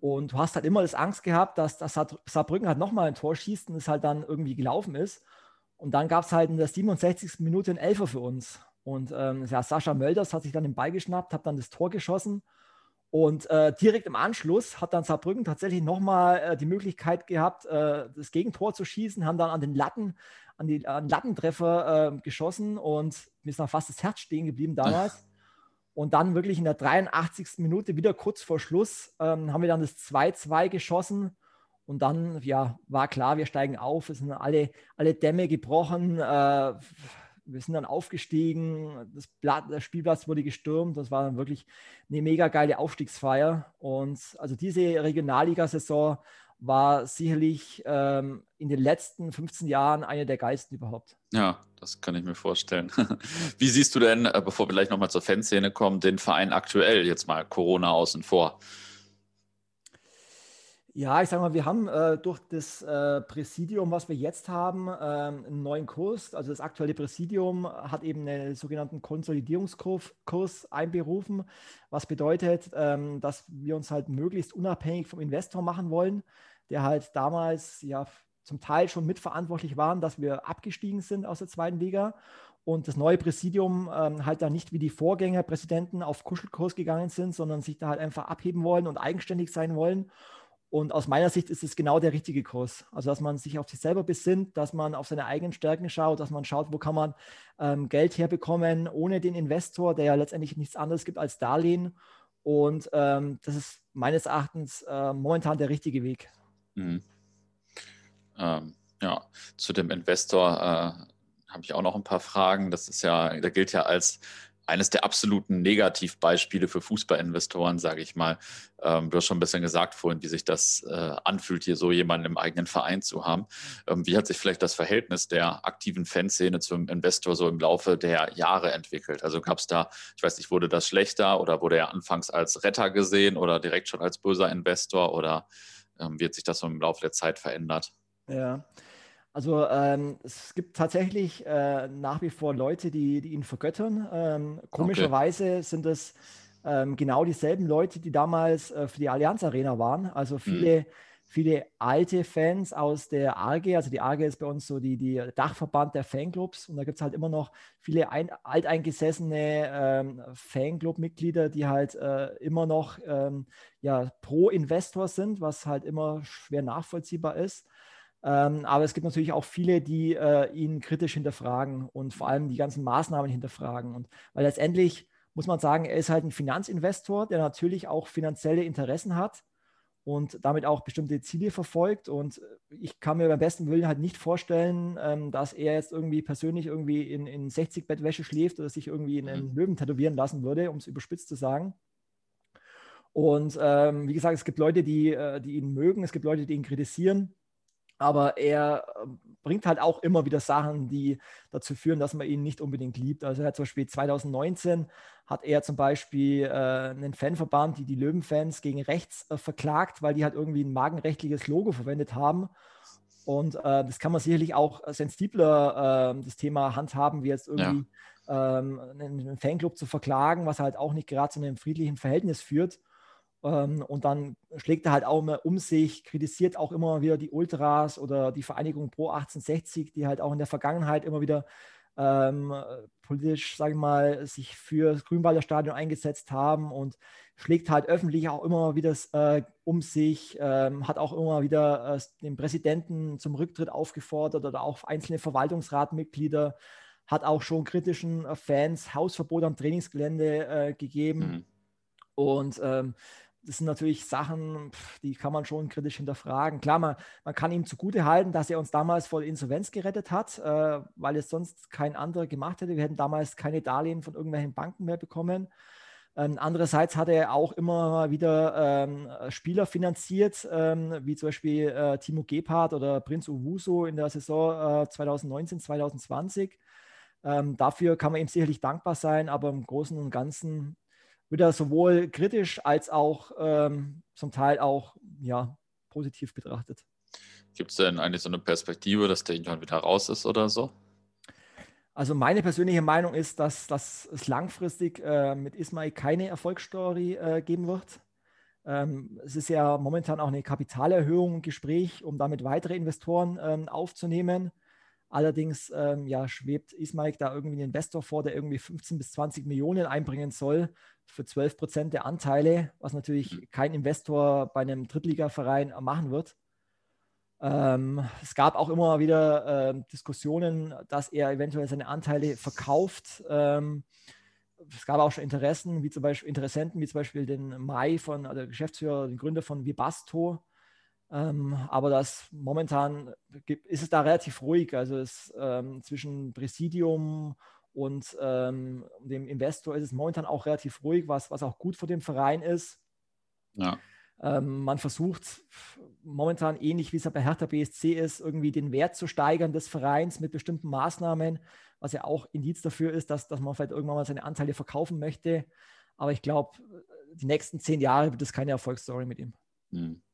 Und du hast halt immer das Angst gehabt, dass, dass Saarbrücken halt nochmal ein Tor schießt und es halt dann irgendwie gelaufen ist. Und dann gab es halt in der 67. Minute einen Elfer für uns. Und ähm, ja, Sascha Mölders hat sich dann den Ball geschnappt, hat dann das Tor geschossen. Und äh, direkt im Anschluss hat dann Saarbrücken tatsächlich nochmal äh, die Möglichkeit gehabt, äh, das Gegentor zu schießen, haben dann an den Latten, an die an Lattentreffer äh, geschossen und mir ist dann fast das Herz stehen geblieben damals. [laughs] Und dann wirklich in der 83. Minute, wieder kurz vor Schluss, ähm, haben wir dann das 2-2 geschossen. Und dann, ja, war klar, wir steigen auf. Es sind alle, alle Dämme gebrochen. Äh, wir sind dann aufgestiegen, das, Blatt, der Spielplatz wurde gestürmt, das war dann wirklich eine mega geile Aufstiegsfeier. Und also diese Regionalliga-Saison war sicherlich ähm, in den letzten 15 Jahren eine der geilsten überhaupt. Ja, das kann ich mir vorstellen. [laughs] Wie siehst du denn, äh, bevor wir gleich nochmal zur Fanszene kommen, den Verein aktuell, jetzt mal Corona außen vor? Ja, ich sage mal, wir haben äh, durch das äh, Präsidium, was wir jetzt haben, äh, einen neuen Kurs. Also das aktuelle Präsidium hat eben einen sogenannten Konsolidierungskurs einberufen, was bedeutet, ähm, dass wir uns halt möglichst unabhängig vom Investor machen wollen, der halt damals ja zum Teil schon mitverantwortlich waren, dass wir abgestiegen sind aus der zweiten Liga und das neue Präsidium ähm, halt da nicht wie die Vorgängerpräsidenten auf Kuschelkurs gegangen sind, sondern sich da halt einfach abheben wollen und eigenständig sein wollen. Und aus meiner Sicht ist es genau der richtige Kurs. Also, dass man sich auf sich selber besinnt, dass man auf seine eigenen Stärken schaut, dass man schaut, wo kann man ähm, Geld herbekommen, ohne den Investor, der ja letztendlich nichts anderes gibt als Darlehen. Und ähm, das ist meines Erachtens äh, momentan der richtige Weg. Mhm. Ähm, ja, zu dem Investor äh, habe ich auch noch ein paar Fragen. Das ist ja, der gilt ja als eines der absoluten Negativbeispiele für Fußballinvestoren, sage ich mal. Ähm, du hast schon ein bisschen gesagt vorhin, wie sich das äh, anfühlt, hier so jemanden im eigenen Verein zu haben. Ähm, wie hat sich vielleicht das Verhältnis der aktiven Fanszene zum Investor so im Laufe der Jahre entwickelt? Also gab es da, ich weiß nicht, wurde das schlechter oder wurde er anfangs als Retter gesehen oder direkt schon als böser Investor oder ähm, wird sich das so im Laufe der Zeit verändert? Ja, also ähm, es gibt tatsächlich äh, nach wie vor Leute, die, die ihn vergöttern. Ähm, komischerweise okay. sind es ähm, genau dieselben Leute, die damals äh, für die Allianz Arena waren. Also viele, mhm. viele alte Fans aus der ARG. Also die ARG ist bei uns so die, die Dachverband der Fanclubs. Und da gibt es halt immer noch viele ein, alteingesessene ähm, Fanclub-Mitglieder, die halt äh, immer noch ähm, ja, pro Investor sind, was halt immer schwer nachvollziehbar ist. Ähm, aber es gibt natürlich auch viele, die äh, ihn kritisch hinterfragen und vor allem die ganzen Maßnahmen hinterfragen. Und weil letztendlich muss man sagen, er ist halt ein Finanzinvestor, der natürlich auch finanzielle Interessen hat und damit auch bestimmte Ziele verfolgt. Und ich kann mir beim besten Willen halt nicht vorstellen, ähm, dass er jetzt irgendwie persönlich irgendwie in, in 60 Bettwäsche schläft oder sich irgendwie in einen mhm. Löwen tätowieren lassen würde, um es überspitzt zu sagen. Und ähm, wie gesagt, es gibt Leute, die, äh, die ihn mögen, es gibt Leute, die ihn kritisieren aber er ähm, bringt halt auch immer wieder Sachen, die dazu führen, dass man ihn nicht unbedingt liebt. Also er hat zum Beispiel 2019 hat er zum Beispiel äh, einen Fanverband, die die Löwenfans gegen rechts äh, verklagt, weil die halt irgendwie ein magenrechtliches Logo verwendet haben. Und äh, das kann man sicherlich auch sensibler ähm, das Thema handhaben, wie jetzt irgendwie ja. ähm, einen Fanclub zu verklagen, was halt auch nicht gerade zu einem friedlichen Verhältnis führt. Ähm, und dann schlägt er halt auch immer um sich, kritisiert auch immer wieder die Ultras oder die Vereinigung Pro 1860, die halt auch in der Vergangenheit immer wieder ähm, politisch, sage ich mal, sich für das Grünwalder Stadion eingesetzt haben und schlägt halt öffentlich auch immer wieder äh, um sich, ähm, hat auch immer wieder äh, den Präsidenten zum Rücktritt aufgefordert oder auch einzelne Verwaltungsratmitglieder, hat auch schon kritischen äh, Fans Hausverbot am Trainingsgelände äh, gegeben. Mhm. Und ähm, das sind natürlich Sachen, die kann man schon kritisch hinterfragen. Klar, man, man kann ihm zugute halten, dass er uns damals vor der Insolvenz gerettet hat, äh, weil es sonst kein anderer gemacht hätte. Wir hätten damals keine Darlehen von irgendwelchen Banken mehr bekommen. Ähm, andererseits hat er auch immer wieder ähm, Spieler finanziert, ähm, wie zum Beispiel äh, Timo Gebhardt oder Prinz Uwuso in der Saison äh, 2019, 2020. Ähm, dafür kann man ihm sicherlich dankbar sein, aber im Großen und Ganzen wird er sowohl kritisch als auch ähm, zum Teil auch ja, positiv betrachtet. Gibt es denn eigentlich so eine Perspektive, dass der irgendwann wieder raus ist oder so? Also meine persönliche Meinung ist, dass, dass es langfristig äh, mit Ismail keine Erfolgsstory äh, geben wird. Ähm, es ist ja momentan auch eine Kapitalerhöhung im Gespräch, um damit weitere Investoren ähm, aufzunehmen. Allerdings ähm, ja, schwebt Ismail da irgendwie ein Investor vor, der irgendwie 15 bis 20 Millionen einbringen soll für 12 Prozent der Anteile, was natürlich mhm. kein Investor bei einem Drittligaverein machen wird. Ähm, es gab auch immer wieder äh, Diskussionen, dass er eventuell seine Anteile verkauft. Ähm, es gab auch schon Interessen, wie zum Beispiel Interessenten, wie zum Beispiel den Mai von, also der Geschäftsführer, den Gründer von Vibasto, Ähm, aber das momentan ist es da relativ ruhig. Also es, ähm, zwischen Präsidium und ähm, dem Investor ist es momentan auch relativ ruhig, was, was auch gut für den Verein ist. Ja. Ähm, man versucht momentan ähnlich wie es ja bei Hertha BSC ist, irgendwie den Wert zu steigern des Vereins mit bestimmten Maßnahmen, was ja auch Indiz dafür ist, dass, dass man vielleicht irgendwann mal seine Anteile verkaufen möchte. Aber ich glaube, die nächsten zehn Jahre wird es keine Erfolgsstory mit ihm. Hm wir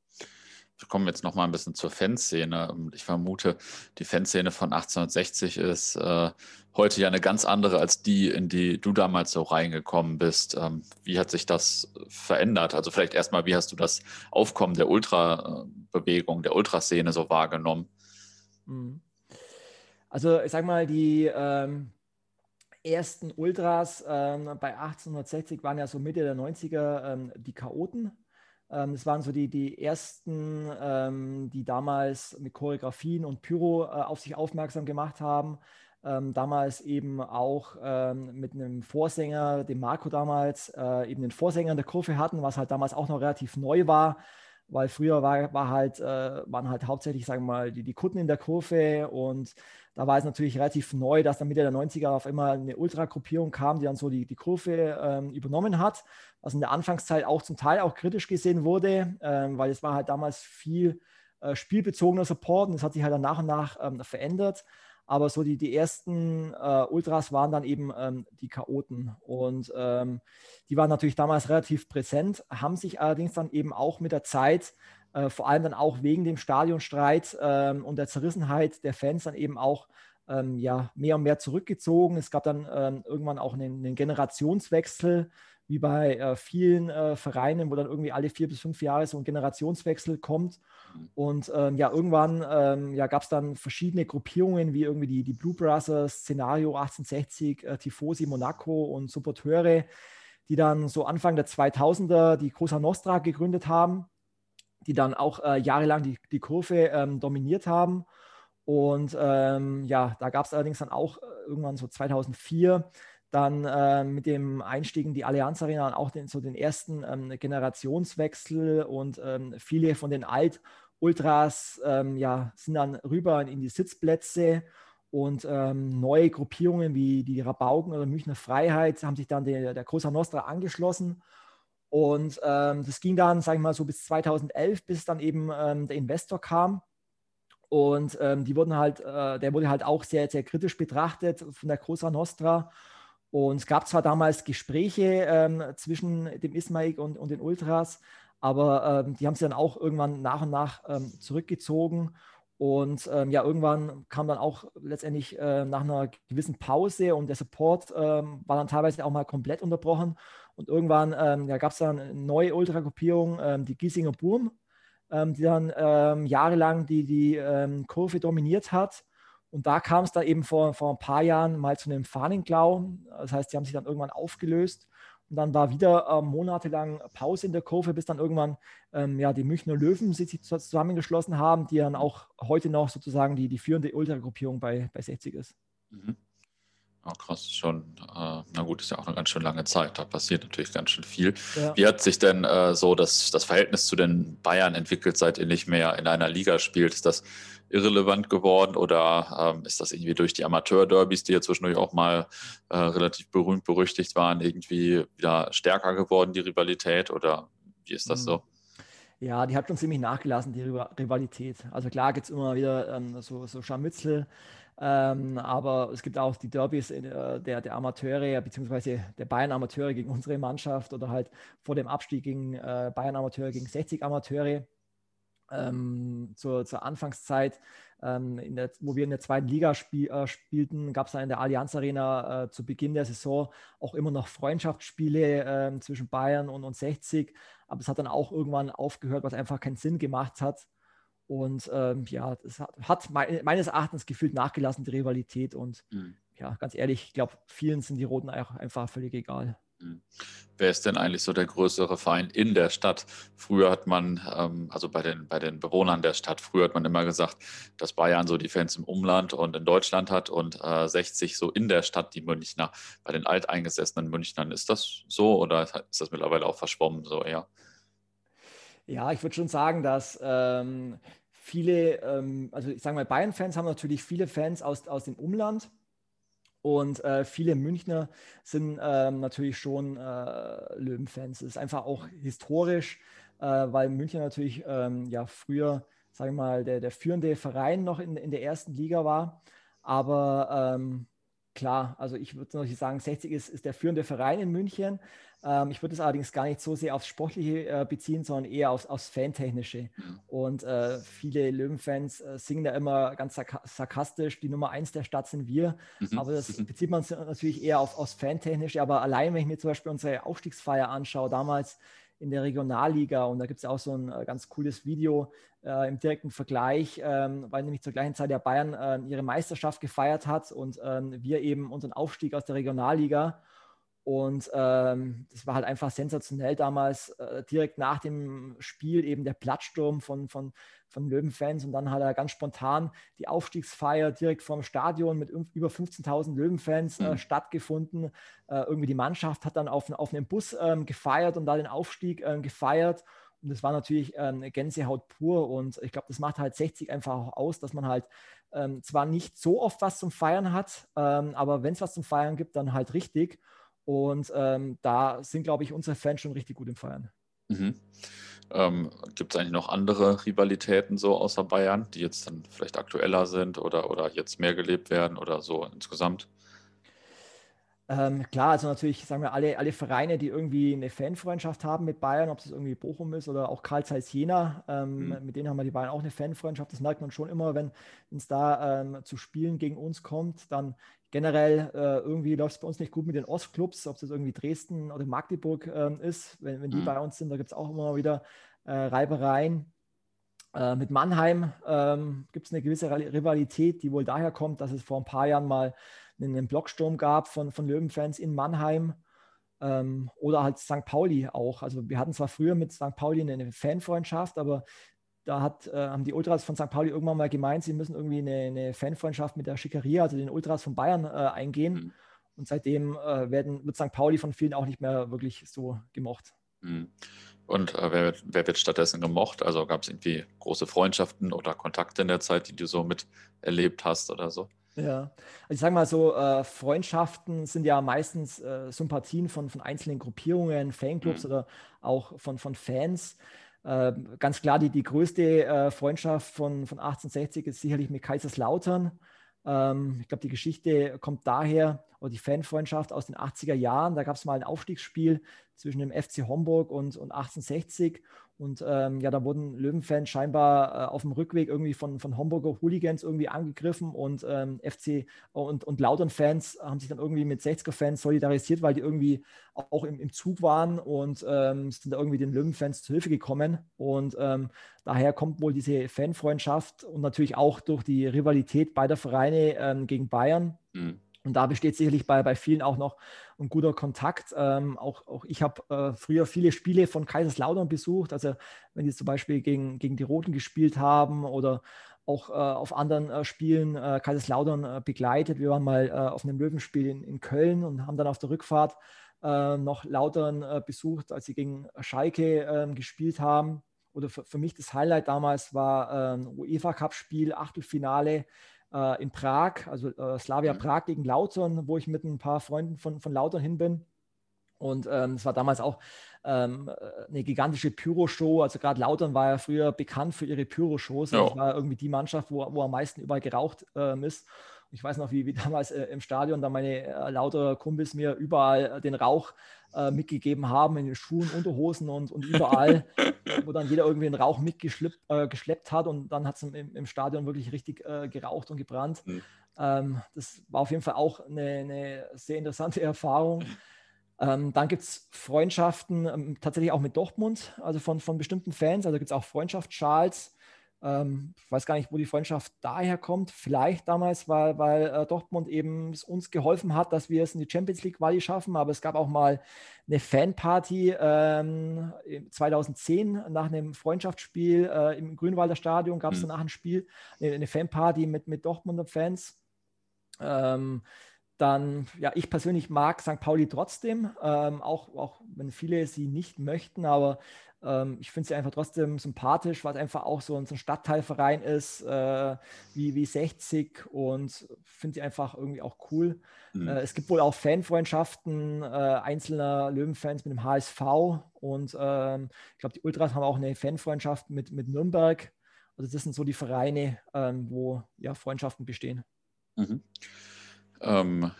kommen jetzt noch mal ein bisschen zur Fanszene. Ich vermute, die Fanszene von 1860 ist äh, heute ja eine ganz andere als die, in die du damals so reingekommen bist. Ähm, wie hat sich das verändert? Also vielleicht erstmal, wie hast du das Aufkommen der Ultrabewegung, der Ultraszene so wahrgenommen? Mhm. Also ich sag mal, die ähm, ersten Ultras ähm, bei 1860 waren ja so Mitte der 90er ähm, die Chaoten ähm, das waren so die, die ersten, ähm, die damals mit Choreografien und Pyro äh, auf sich aufmerksam gemacht haben. Ähm, damals eben auch ähm, mit einem Vorsänger, dem Marco damals, äh, eben den Vorsänger in der Kurve hatten, was halt damals auch noch relativ neu war, weil früher war, war halt, äh, waren halt hauptsächlich, sagen wir mal, die, die Kutten in der Kurve und da war es natürlich relativ neu, dass dann Mitte der 90er auf einmal eine Ultra-Gruppierung kam, die dann so die, die Kurve ähm, übernommen hat, was in der Anfangszeit auch zum Teil auch kritisch gesehen wurde, ähm, weil es war halt damals viel äh, spielbezogener Support und das hat sich halt dann nach und nach ähm, verändert. Aber so die, die ersten äh, Ultras waren dann eben ähm, die Chaoten. Und ähm, die waren natürlich damals relativ präsent, haben sich allerdings dann eben auch mit der Zeit äh, vor allem dann auch wegen dem Stadionstreit ähm, und der Zerrissenheit der Fans dann eben auch ähm, ja, mehr und mehr zurückgezogen. Es gab dann ähm, irgendwann auch einen, einen, Generationswechsel, wie bei äh, vielen äh, Vereinen, wo dann irgendwie alle vier bis fünf Jahre so ein Generationswechsel kommt. Und ähm, ja, irgendwann ähm, ja, gab es dann verschiedene Gruppierungen, wie irgendwie die, die Blue Brothers, Szenario 1860, äh, Tifosi Monaco und Supporteure, die dann so Anfang der 2000er die Cosa Nostra gegründet haben die dann auch äh, jahrelang die, die Kurve ähm, dominiert haben. Und ähm, ja, da gab es allerdings dann auch äh, irgendwann so 2004 dann äh, mit dem Einstieg in die Allianz Arena auch den, so den ersten ähm, Generationswechsel und ähm, viele von den Alt-Ultras ähm, ja, sind dann rüber in die Sitzplätze und ähm, neue Gruppierungen wie die Rabauken oder Münchner Freiheit haben sich dann der, der Cosa Nostra angeschlossen und ähm, das ging dann, sagen wir mal, so bis 2011, bis dann eben ähm, der Investor kam. Und die wurden halt, äh, der wurde halt auch sehr, sehr kritisch betrachtet von der Cosa Nostra. Und es gab zwar damals Gespräche ähm, zwischen dem Ismail und, und den Ultras, aber ähm, die haben sich dann auch irgendwann nach und nach ähm, zurückgezogen. Und ja, irgendwann kam dann auch letztendlich äh, nach einer gewissen Pause und der Support war dann teilweise auch mal komplett unterbrochen. Und irgendwann ähm, ja, gab es dann eine neue Ultragruppierung, ähm, die Giesinger Burm, ähm, die dann ähm, jahrelang die, die ähm, Kurve dominiert hat. Und da kam es dann eben vor, vor ein paar Jahren mal zu einem Fahnenklau. Das heißt, die haben sich dann irgendwann aufgelöst. Und dann war wieder äh, monatelang Pause in der Kurve, bis dann irgendwann ähm, ja, die Münchner Löwen sich zusammengeschlossen haben, die dann auch heute noch sozusagen die, die führende Ultragruppierung bei, bei 60 ist. Mhm. Oh, krass, schon, äh, na gut, ist ja auch eine ganz schön lange Zeit. Da passiert natürlich ganz schön viel. Ja. Wie hat sich denn äh, so das, das Verhältnis zu den Bayern entwickelt, seit ihr nicht mehr in einer Liga spielt? Ist das irrelevant geworden oder ähm, ist das irgendwie durch die Amateur-Derbys, die ja zwischendurch auch mal äh, relativ berühmt berüchtigt waren, irgendwie wieder stärker geworden, die Rivalität? Oder wie ist das mhm. so? Ja, die hat schon ziemlich nachgelassen, die Rivalität. Also klar gibt es immer wieder ähm, so, so Scharmützel. Ähm, aber es gibt auch die Derbys äh, der, der Amateure, beziehungsweise der Bayern-Amateure gegen unsere Mannschaft oder halt vor dem Abstieg gegen äh, Bayern-Amateure gegen 60 Amateure. Ähm, zur, zur, Anfangszeit, ähm, der, wo wir in der zweiten Liga spiel, äh, spielten, gab es dann in der Allianz Arena äh, zu Beginn der Saison auch immer noch Freundschaftsspiele äh, zwischen Bayern und, und 60. Aber es hat dann auch irgendwann aufgehört, was einfach keinen Sinn gemacht hat. Und ähm, ja, es hat, hat, meines Erachtens gefühlt nachgelassen, die Rivalität. Und mhm. ja, ganz ehrlich, ich glaube, vielen sind die Roten einfach völlig egal. Mhm. Wer ist denn eigentlich so der größere Verein in der Stadt? Früher hat man, ähm, also bei den, bei den Bewohnern der Stadt, früher hat man immer gesagt, dass Bayern so die Fans im Umland und in Deutschland hat und äh, 60 so in der Stadt die Münchner. Bei den alteingesessenen Münchnern ist das so oder ist das mittlerweile auch verschwommen so eher? Ja, ich würde schon sagen, dass ähm, viele, ähm, also ich sage mal, Bayern-Fans haben natürlich viele Fans aus, aus dem Umland. Und äh, viele Münchner sind ähm, natürlich schon äh, Löwenfans. Das ist einfach auch historisch, äh, weil München natürlich ähm, ja früher, sage ich mal, der, der führende Verein noch in, in der ersten Liga war. Aber ähm, klar, also ich würde natürlich sagen, 60 ist, ist der führende Verein in München. Ähm, ich würde es allerdings gar nicht so sehr aufs Sportliche äh, beziehen, sondern eher aufs, aufs Fantechnische. Mhm. Und äh, viele Löwenfans äh, singen da immer ganz sarkastisch, die Nummer eins der Stadt sind wir. Mhm. Aber das bezieht man natürlich eher auf, aufs Fantechnische. Aber allein, wenn ich mir zum Beispiel unsere Aufstiegsfeier anschaue, damals in der Regionalliga. Und da gibt es auch so ein äh, ganz cooles Video äh, im direkten Vergleich, ähm, weil nämlich zur gleichen Zeit der Bayern äh, ihre Meisterschaft gefeiert hat und ähm, wir eben unseren Aufstieg aus der Regionalliga. Und ähm, das war halt einfach sensationell damals, äh, direkt nach dem Spiel eben der Plattsturm von, von, von Löwenfans. Und dann hat er ganz spontan die Aufstiegsfeier direkt vorm Stadion mit über 15.000 Löwenfans äh, mhm. stattgefunden. Äh, irgendwie die Mannschaft hat dann auf, auf einem Bus ähm, gefeiert und da den Aufstieg ähm, gefeiert. Und das war natürlich ähm, Gänsehaut pur. Und ich glaube, das macht halt 60 einfach auch aus, dass man halt ähm, zwar nicht so oft was zum Feiern hat, ähm, aber wenn es was zum Feiern gibt, dann halt richtig. Und ähm, da sind, glaube ich, unsere Fans schon richtig gut im Feiern. Mhm. Ähm, Gibt es eigentlich noch andere Rivalitäten so außer Bayern, die jetzt dann vielleicht aktueller sind oder, oder jetzt mehr gelebt werden oder so insgesamt? Ähm, klar, also natürlich, sagen wir, alle, alle Vereine, die irgendwie eine Fanfreundschaft haben mit Bayern, ob es irgendwie Bochum ist oder auch Karl Zeiss Jena, ähm, mhm. mit denen haben wir die Bayern auch eine Fanfreundschaft. Das merkt man schon immer, wenn es da ähm, zu Spielen gegen uns kommt, dann generell äh, irgendwie läuft es bei uns nicht gut mit den Ostclubs, ob es irgendwie Dresden oder Magdeburg äh, ist. Wenn, wenn die mhm. bei uns sind, da gibt es auch immer wieder äh, Reibereien. Äh, mit Mannheim ähm, gibt es eine gewisse Rivalität, die wohl daher kommt, dass es vor ein paar Jahren mal einen, Blocksturm gab von, von Löwenfans in Mannheim. Ähm, oder halt St. Pauli auch. Also wir hatten zwar früher mit St. Pauli eine Fanfreundschaft, aber da hat, äh, haben die Ultras von St. Pauli irgendwann mal gemeint, sie müssen irgendwie eine, eine Fanfreundschaft mit der Schickeria, also den Ultras von Bayern, äh, eingehen. Mhm. Und seitdem äh, werden, wird St. Pauli von vielen auch nicht mehr wirklich so gemocht. Mhm. Und äh, wer, wird, wer, wird stattdessen gemocht? Also gab es irgendwie große Freundschaften oder Kontakte in der Zeit, die du so miterlebt hast oder so? Ja, also ich sage mal so, äh, Freundschaften sind ja meistens äh, Sympathien von, von einzelnen Gruppierungen, Fanclubs mhm. oder auch von, von Fans. Äh, ganz klar, die, die größte äh, Freundschaft von, von 1860 ist sicherlich mit Kaiserslautern. Ähm, ich glaube, die Geschichte kommt daher, oder die Fanfreundschaft aus den 80er Jahren. Da gab es mal ein Aufstiegsspiel zwischen dem FC Homburg und, und 1860. Und ähm, ja, da wurden Löwenfans scheinbar äh, auf dem Rückweg irgendwie von, von Homburger Hooligans irgendwie angegriffen und ähm, FC und, und Lautern-Fans haben sich dann irgendwie mit 60er-Fans solidarisiert, weil die irgendwie auch im, im Zug waren und ähm, sind da irgendwie den Löwenfans zu Hilfe gekommen. Und ähm, daher kommt wohl diese Fanfreundschaft und natürlich auch durch die Rivalität beider Vereine ähm, gegen Bayern. Mhm. Und da besteht sicherlich bei, bei vielen auch noch ein guter Kontakt. Ähm, auch, auch ich habe äh, früher viele Spiele von Kaiserslautern besucht. Also wenn die zum Beispiel gegen, gegen die Roten gespielt haben oder auch äh, auf anderen äh, Spielen äh, Kaiserslautern äh, begleitet. Wir waren mal äh, auf einem Löwenspiel in, in Köln und haben dann auf der Rückfahrt noch Lautern besucht, als sie gegen Schalke ähm, gespielt haben. Oder für, für, mich das Highlight damals war ein UEFA Cup Spiel, Achtelfinale in Prag, also äh, Slavia mhm. Prag gegen Lautern, wo ich mit ein paar Freunden von, von Lautern hin bin. Und ähm, es war damals auch ähm, eine gigantische Pyro-Show. Also gerade Lautern war ja früher bekannt für ihre Pyro-Shows. Ja. Das war irgendwie die Mannschaft, wo, wo am meisten überall geraucht ähm, ist. Ich weiß noch, wie, wie [laughs] damals äh, im Stadion da meine äh, lauter Kumpels mir überall äh, den Rauch äh, mitgegeben haben, in den Schuhen, Unterhosen und, und überall, [laughs] wo dann jeder irgendwie den Rauch mitgeschleppt äh, hat und dann hat es im, im, Stadion wirklich richtig äh, geraucht und gebrannt. Mhm. Ähm, das war auf jeden Fall auch eine, eine sehr interessante [laughs] Erfahrung. Ähm, dann gibt es Freundschaften ähm, tatsächlich auch mit Dortmund, also von, von bestimmten Fans. Also gibt es auch Freundschaftsschals. Ähm, ich weiß gar nicht, wo die Freundschaft daher kommt. Vielleicht damals, weil, weil äh, Dortmund eben uns geholfen hat, dass wir es in die Champions League Quali schaffen. Aber es gab auch mal eine Fanparty ähm, 2010 nach einem Freundschaftsspiel äh, im Grünwalder Stadion. Gab es mhm. danach ein Spiel, eine, eine, Fanparty mit, mit Dortmunder Fans. Ähm, dann, ja, ich persönlich mag St. Pauli trotzdem, ähm, auch, auch wenn viele sie nicht möchten, aber Ähm, ich finde sie einfach trotzdem sympathisch, weil es einfach auch so ein, so ein Stadtteilverein ist, äh, wie, wie 60 und finde sie einfach irgendwie auch cool. Mhm. Äh, es gibt wohl auch Fanfreundschaften äh, einzelner Löwenfans mit dem HSV und ähm, ich glaube, die Ultras haben auch eine Fanfreundschaft mit, mit Nürnberg. Also das sind so die Vereine, ähm, wo ja Freundschaften bestehen. Mhm. Ähm,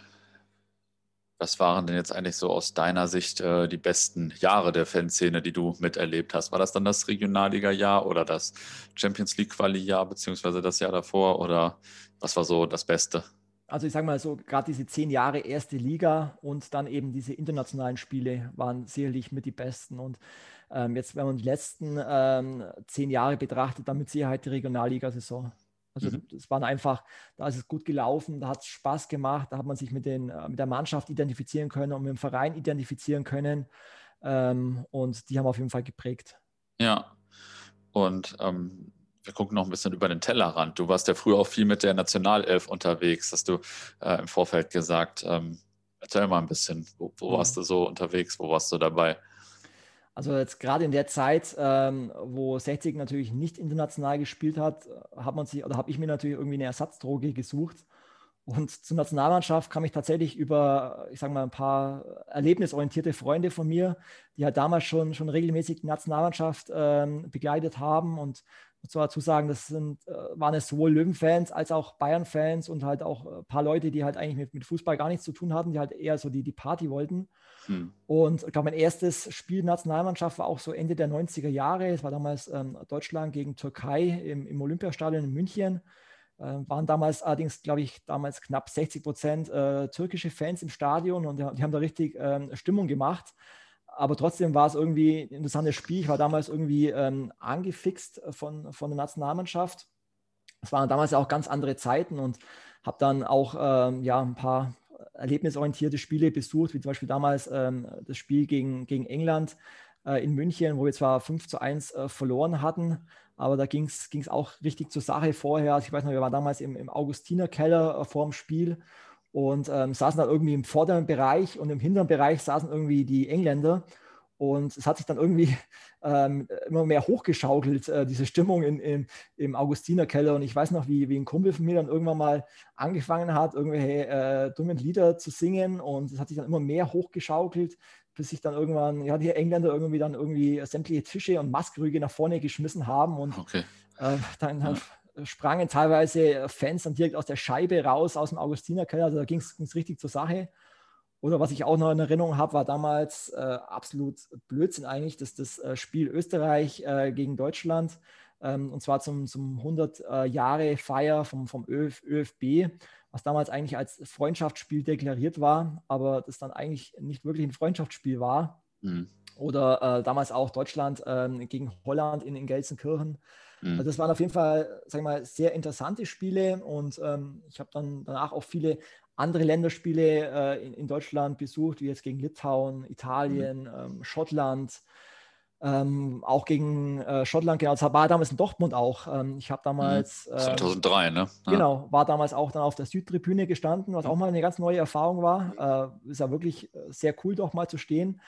was waren denn jetzt eigentlich so aus deiner Sicht äh, die besten Jahre der Fanszene, die du miterlebt hast? War das dann das Regionalliga-Jahr oder das Champions League-Quali-Jahr, beziehungsweise das Jahr davor? Oder was war so das Beste? Also ich sage mal so, gerade diese zehn Jahre erste Liga und dann eben diese internationalen Spiele waren sicherlich mit die besten. Und ähm, jetzt, wenn man die letzten ähm, zehn Jahre betrachtet, dann mit Sicherheit die Regionalliga-Saison. Also mhm. es waren einfach, da ist es gut gelaufen, da hat es Spaß gemacht, da hat man sich mit, den, äh, mit der Mannschaft identifizieren können und mit dem Verein identifizieren können. Ähm, und die haben auf jeden Fall geprägt. Ja, und ähm, wir gucken noch ein bisschen über den Tellerrand. Du warst ja früher auch viel mit der Nationalelf unterwegs, hast du äh, im Vorfeld gesagt. Ähm, erzähl mal ein bisschen, wo, wo mhm. warst du so unterwegs, wo warst du dabei? Also jetzt gerade in der Zeit, ähm, wo 60 natürlich nicht international gespielt hat, hat man sich oder habe ich mir natürlich irgendwie eine Ersatzdroge gesucht. Und zur Nationalmannschaft kam ich tatsächlich über, ich sage mal, ein paar erlebnisorientierte Freunde von mir, die halt damals schon, schon regelmäßig die Nationalmannschaft ähm, begleitet haben. Und muss dazu sagen, das sind, äh, waren es sowohl Löwen-Fans als auch Bayern-Fans und halt auch ein paar Leute, die halt eigentlich mit, mit Fußball gar nichts zu tun hatten, die halt eher so die, die Party wollten. Hm. Und ich glaube, mein erstes Spiel Nationalmannschaft war auch so Ende der 90er Jahre. Es war damals ähm, Deutschland gegen Türkei im, im Olympiastadion in München. Äh, waren damals allerdings, glaube ich, damals knapp 60 Prozent äh, türkische Fans im Stadion und die, die haben da richtig ähm, Stimmung gemacht. Aber trotzdem war es irgendwie ein interessantes Spiel. Ich war damals irgendwie ähm, angefixt von, von der Nationalmannschaft. Es waren damals ja auch ganz andere Zeiten und habe dann auch ähm, ja, ein paar erlebnisorientierte Spiele besucht, wie zum Beispiel damals ähm, das Spiel gegen, gegen England äh, in München, wo wir zwar 5 zu 1 äh, verloren hatten, aber da ging es auch richtig zur Sache vorher. Also ich weiß noch, wir waren damals im, im Augustinerkeller äh, vor dem Spiel und ähm, saßen da irgendwie im vorderen Bereich und im hinteren Bereich saßen irgendwie die Engländer. Und es hat sich dann irgendwie [laughs] ähm, immer mehr hochgeschaukelt, äh, diese Stimmung in, in, im Augustinerkeller. Und ich weiß noch, wie, wie ein Kumpel von mir dann irgendwann mal angefangen hat, irgendwelche äh, dummen Lieder zu singen. Und es hat sich dann immer mehr hochgeschaukelt, bis sich dann irgendwann, ja, die Engländer irgendwie dann irgendwie sämtliche Tische und Maskrüge nach vorne geschmissen haben. Und okay. äh, dann, dann ja. sprangen teilweise Fans dann direkt aus der Scheibe raus, aus dem Augustinerkeller. Also da ging es richtig zur Sache. Oder was ich auch noch in Erinnerung habe, war damals äh, absolut Blödsinn eigentlich, dass das äh, Spiel Österreich äh, gegen Deutschland, ähm, und zwar zum, zum 100 äh, Jahre Feier vom, vom Öf, ÖFB, was damals eigentlich als Freundschaftsspiel deklariert war, aber das dann eigentlich nicht wirklich ein Freundschaftsspiel war. Mhm. Oder äh, damals auch Deutschland ähm, gegen Holland in, in Gelsenkirchen. Mhm. Also das waren auf jeden Fall, sag ich mal, sehr interessante Spiele und ähm, ich habe dann danach auch viele andere Länderspiele äh, in, in, Deutschland besucht, wie jetzt gegen Litauen, Italien, mhm. ähm, Schottland. Ähm, auch gegen äh, Schottland, genau, das war damals in Dortmund auch. Ähm, ich habe damals. Mhm. 2003, ähm, ne? Ja. Genau, war damals auch dann auf der Südtribüne gestanden, was mhm. auch mal eine ganz neue Erfahrung war. Äh, ist ja wirklich äh, sehr cool, doch mal zu stehen.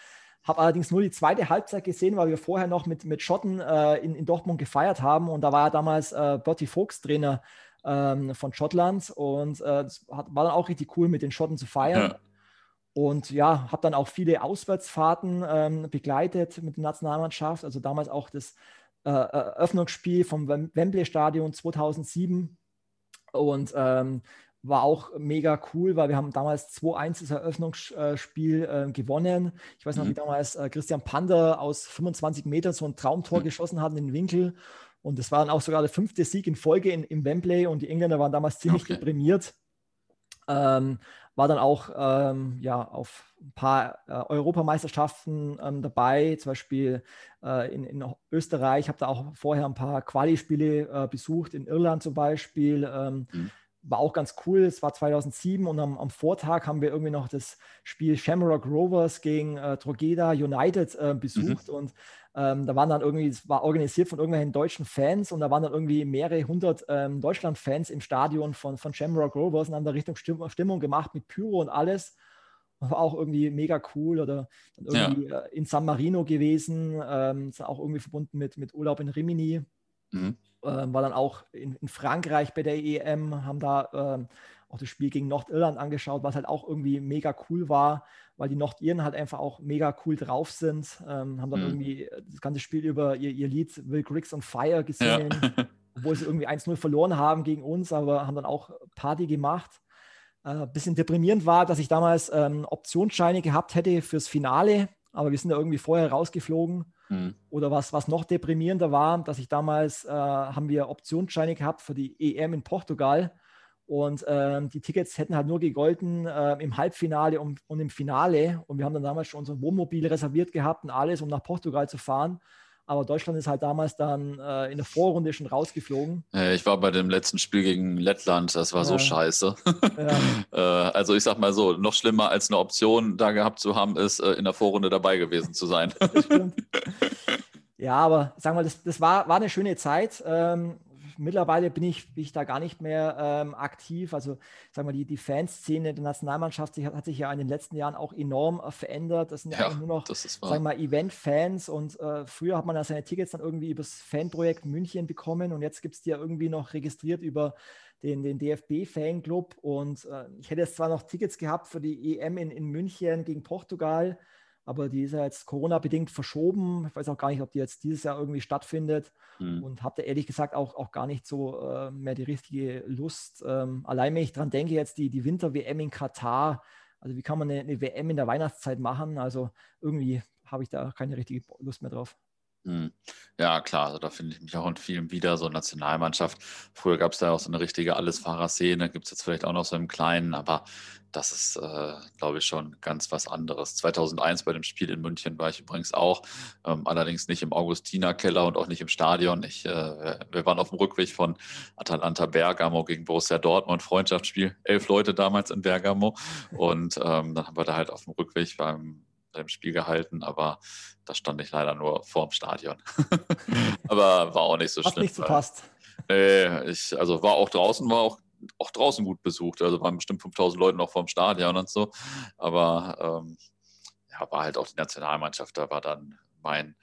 Habe allerdings nur die zweite Halbzeit gesehen, weil wir vorher noch mit, mit Schotten äh, in, in Dortmund gefeiert haben. Und da war ja damals äh, Bertie Vogts Trainer ähm, von Schottland und äh, das hat, war dann auch richtig cool, mit den Schotten zu feiern. Ja. Und ja, habe dann auch viele Auswärtsfahrten ähm, begleitet mit der Nationalmannschaft. Also damals auch das äh, Eröffnungsspiel vom Wembley Stadion 2007. Und ähm, war auch mega cool, weil wir haben damals 2-1 das Eröffnungsspiel äh, gewonnen. Ich weiß noch, mhm. wie damals äh, Christian Pander aus 25 Metern so ein Traumtor mhm. geschossen hat in den Winkel. Und es war dann auch sogar der fünfte Sieg in Folge in, im Wembley und die Engländer waren damals ziemlich okay. deprimiert. Ähm, war dann auch ähm, ja, auf ein paar äh, Europameisterschaften ähm, dabei, zum Beispiel äh, in, in, Österreich. Ich habe da auch vorher ein paar Quali-Spiele äh, besucht, in Irland zum Beispiel. Ähm, mhm war auch ganz cool. Es war 2007 und am, am, Vortag haben wir irgendwie noch das Spiel Shamrock Rovers gegen äh, Drogheda United äh, besucht mhm. und ähm, da waren dann irgendwie, es war organisiert von irgendwelchen deutschen Fans und da waren dann irgendwie mehrere hundert ähm, Deutschland-Fans im Stadion von, von Shamrock Rovers und haben da Richtung Stimmung gemacht mit Pyro und alles. war auch irgendwie mega cool oder irgendwie ja. Äh, in San Marino gewesen, ähm, ist auch irgendwie verbunden mit, mit Urlaub in Rimini. Mhm. Ähm, war dann auch in, in, Frankreich bei der EM, haben da ähm, auch das Spiel gegen Nordirland angeschaut, was halt auch irgendwie mega cool war, weil die Nordiren halt einfach auch mega cool drauf sind. Ähm, haben dann mhm. irgendwie das ganze Spiel über ihr, ihr Lied Will Griggs on Fire gesungen, ja. [laughs] obwohl sie irgendwie 1-0 verloren haben gegen uns, aber haben dann auch Party gemacht. Äh, bisschen deprimierend war, dass ich damals ähm, Optionsscheine gehabt hätte fürs Finale, aber wir sind da irgendwie vorher rausgeflogen. Mhm. Oder was, was noch deprimierender war, dass ich damals äh, haben wir Optionsscheine gehabt für die EM in Portugal und ähm, die Tickets hätten halt nur gegolten äh, im Halbfinale und, und, im Finale. Und wir haben dann damals schon unser Wohnmobil reserviert gehabt und alles, um nach Portugal zu fahren. Aber Deutschland ist halt damals dann äh, in der Vorrunde schon rausgeflogen. Ich war bei dem letzten Spiel gegen Lettland, das war ja. so scheiße. Ja. [laughs] Äh, also ich sag mal so, noch schlimmer als eine Option da gehabt zu haben, ist äh, in der Vorrunde dabei gewesen zu sein. Ja, aber sagen wir, das, das war, war eine schöne Zeit. Ähm, mittlerweile bin ich, bin ich da gar nicht mehr ähm, aktiv. Also sagen wir, die, die Fanszene der Nationalmannschaft hat, hat, sich ja in den letzten Jahren auch enorm äh, verändert. Das sind ja, ja nur noch, sagen wir Event-Fans und äh, früher hat man ja seine Tickets dann irgendwie übers Fanprojekt München bekommen und jetzt gibt es die ja irgendwie noch registriert über den, den DFB-Fanclub und äh, ich hätte jetzt zwar noch Tickets gehabt für die EM in, in München gegen Portugal, aber die ist ja jetzt Corona-bedingt verschoben. Ich weiß auch gar nicht, ob die jetzt dieses Jahr irgendwie stattfindet mhm. und habe da ehrlich gesagt auch, auch gar nicht so äh, mehr die richtige Lust. Ähm, allein wenn ich dran denke, jetzt die, die Winter-WM in Katar, also wie kann man eine, eine WM in der Weihnachtszeit machen? Also irgendwie habe ich da keine richtige Lust mehr drauf. Hm. Ja, klar, also da finde ich mich auch in vielen wieder, so Nationalmannschaft. Früher gab es da auch so eine richtige Allesfahrer-Szene, gibt es jetzt vielleicht auch noch so im Kleinen, aber das ist, äh, glaube ich, schon ganz was anderes. 2001 bei dem Spiel in München war ich übrigens auch, ähm, allerdings nicht im Augustiner-Keller und auch nicht im Stadion. Ich, äh, wir waren auf dem Rückweg von Atalanta Bergamo gegen Borussia Dortmund, Freundschaftsspiel, elf Leute damals in Bergamo und ähm, dann haben wir da halt auf dem Rückweg beim im Spiel gehalten, aber da stand ich leider nur vorm Stadion. [laughs] aber war auch nicht so Hat schlimm. nicht so passt. Nee, ich, also war auch draußen, war auch, auch draußen gut besucht. Also waren bestimmt 5000 Leute noch vorm Stadion und so. Aber ähm, ja, war halt auch die Nationalmannschaft. Da war dann mein,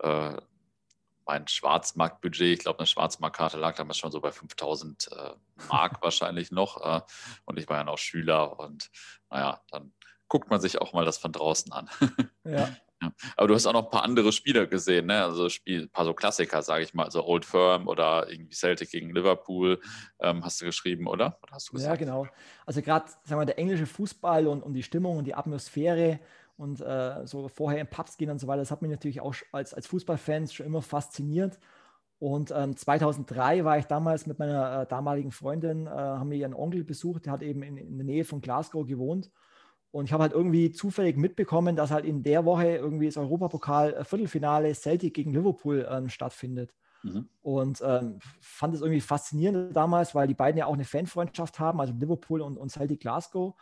äh, mein Schwarzmarktbudget, ich glaube, eine Schwarzmarktkarte lag damals schon so bei 5000 äh, Mark [laughs] wahrscheinlich noch. Äh, und ich war ja noch Schüler und naja, dann guckt man sich auch mal das von draußen an. [laughs] Ja. ja. Aber du hast auch noch ein paar andere Spieler gesehen, ne? Also Spiel, ein paar so Klassiker, sage ich mal, also Old Firm oder irgendwie Celtic gegen Liverpool, ähm, hast du geschrieben, oder? oder hast du ja, genau. Also gerade, sagen wir, der englische Fußball und, und die Stimmung und die Atmosphäre und äh, so vorher in Pubs gehen und so weiter, das hat mich natürlich auch als, als Fußballfans schon immer fasziniert. Und ähm, 2003 war ich damals mit meiner äh, damaligen Freundin, äh, haben wir ihren Onkel besucht, der hat eben in, in der Nähe von Glasgow gewohnt. Und ich habe halt irgendwie zufällig mitbekommen, dass halt in der Woche irgendwie das Europapokal-Viertelfinale Celtic gegen Liverpool ähm, stattfindet. Mhm. Und ähm, fand es irgendwie faszinierend damals, weil die beiden ja auch eine Fanfreundschaft haben, also Liverpool und, und Celtic Glasgow.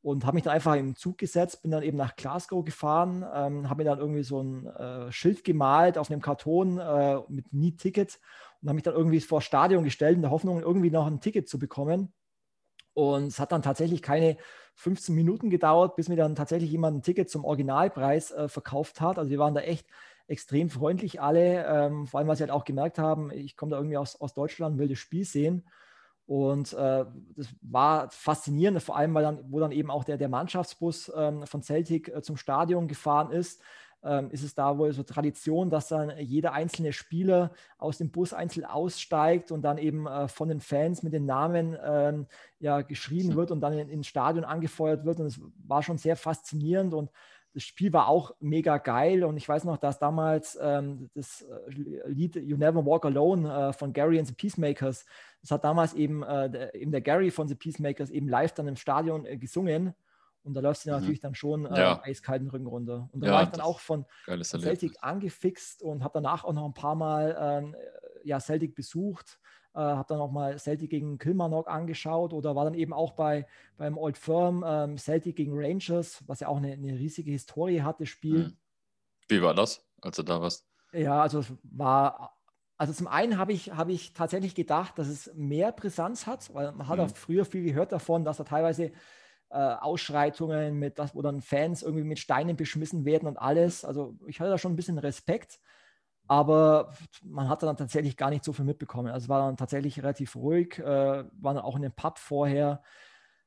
Und habe mich dann einfach im Zug gesetzt, bin dann eben nach Glasgow gefahren, ähm, habe mir dann irgendwie so ein äh, Schild gemalt auf einem Karton äh, mit Nie-Ticket und habe mich dann irgendwie vor das Stadion gestellt in der Hoffnung, irgendwie noch ein Ticket zu bekommen. Und es hat dann tatsächlich keine 15 Minuten gedauert, bis mir dann tatsächlich jemand ein Ticket zum Originalpreis äh, verkauft hat. Also wir waren da echt extrem freundlich alle, ähm, vor allem, weil sie halt auch gemerkt haben, ich komme da irgendwie aus, aus Deutschland, will das Spiel sehen. Und äh, das war faszinierend, vor allem, weil dann, wo dann eben auch der, der Mannschaftsbus ähm, von Celtic äh, zum Stadion gefahren ist, ähm, ist es da wohl so Tradition, dass dann jeder einzelne Spieler aus dem Bus einzeln aussteigt und dann eben äh, von den Fans mit den Namen ähm, ja, geschrieben wird und dann in, ins Stadion angefeuert wird. Und es war schon sehr faszinierend und das Spiel war auch mega geil und ich weiß noch, dass damals ähm, das äh, Lied You Never Walk Alone äh, von Gary and the Peacemakers, das hat damals eben, äh, der, eben der Gary von the Peacemakers eben live dann im Stadion äh, gesungen und da läuft sie mhm. natürlich dann schon äh, ja. eiskalten Rücken runter. Und da ja, war ich dann auch von, von Celtic angefixt und habe danach auch noch ein paar Mal ähm, ja, Celtic besucht. Äh, habe dann auch mal Celtic gegen Kilmarnock angeschaut oder war dann eben auch bei, beim Old Firm ähm, Celtic gegen Rangers, was ja auch eine, eine riesige Historie hat, das Spiel. Mhm. Wie war das, als du da warst? Ja, also es war also zum einen habe ich, hab ich tatsächlich gedacht, dass es mehr Brisanz hat, weil man hat mhm. auch früher viel gehört davon, dass da teilweise äh, Ausschreitungen, mit das, wo dann Fans irgendwie mit Steinen beschmissen werden und alles. Also ich hatte da schon ein bisschen Respekt, aber man hat dann tatsächlich gar nicht so viel mitbekommen. Also es war dann tatsächlich relativ ruhig, äh, war dann auch in dem Pub vorher.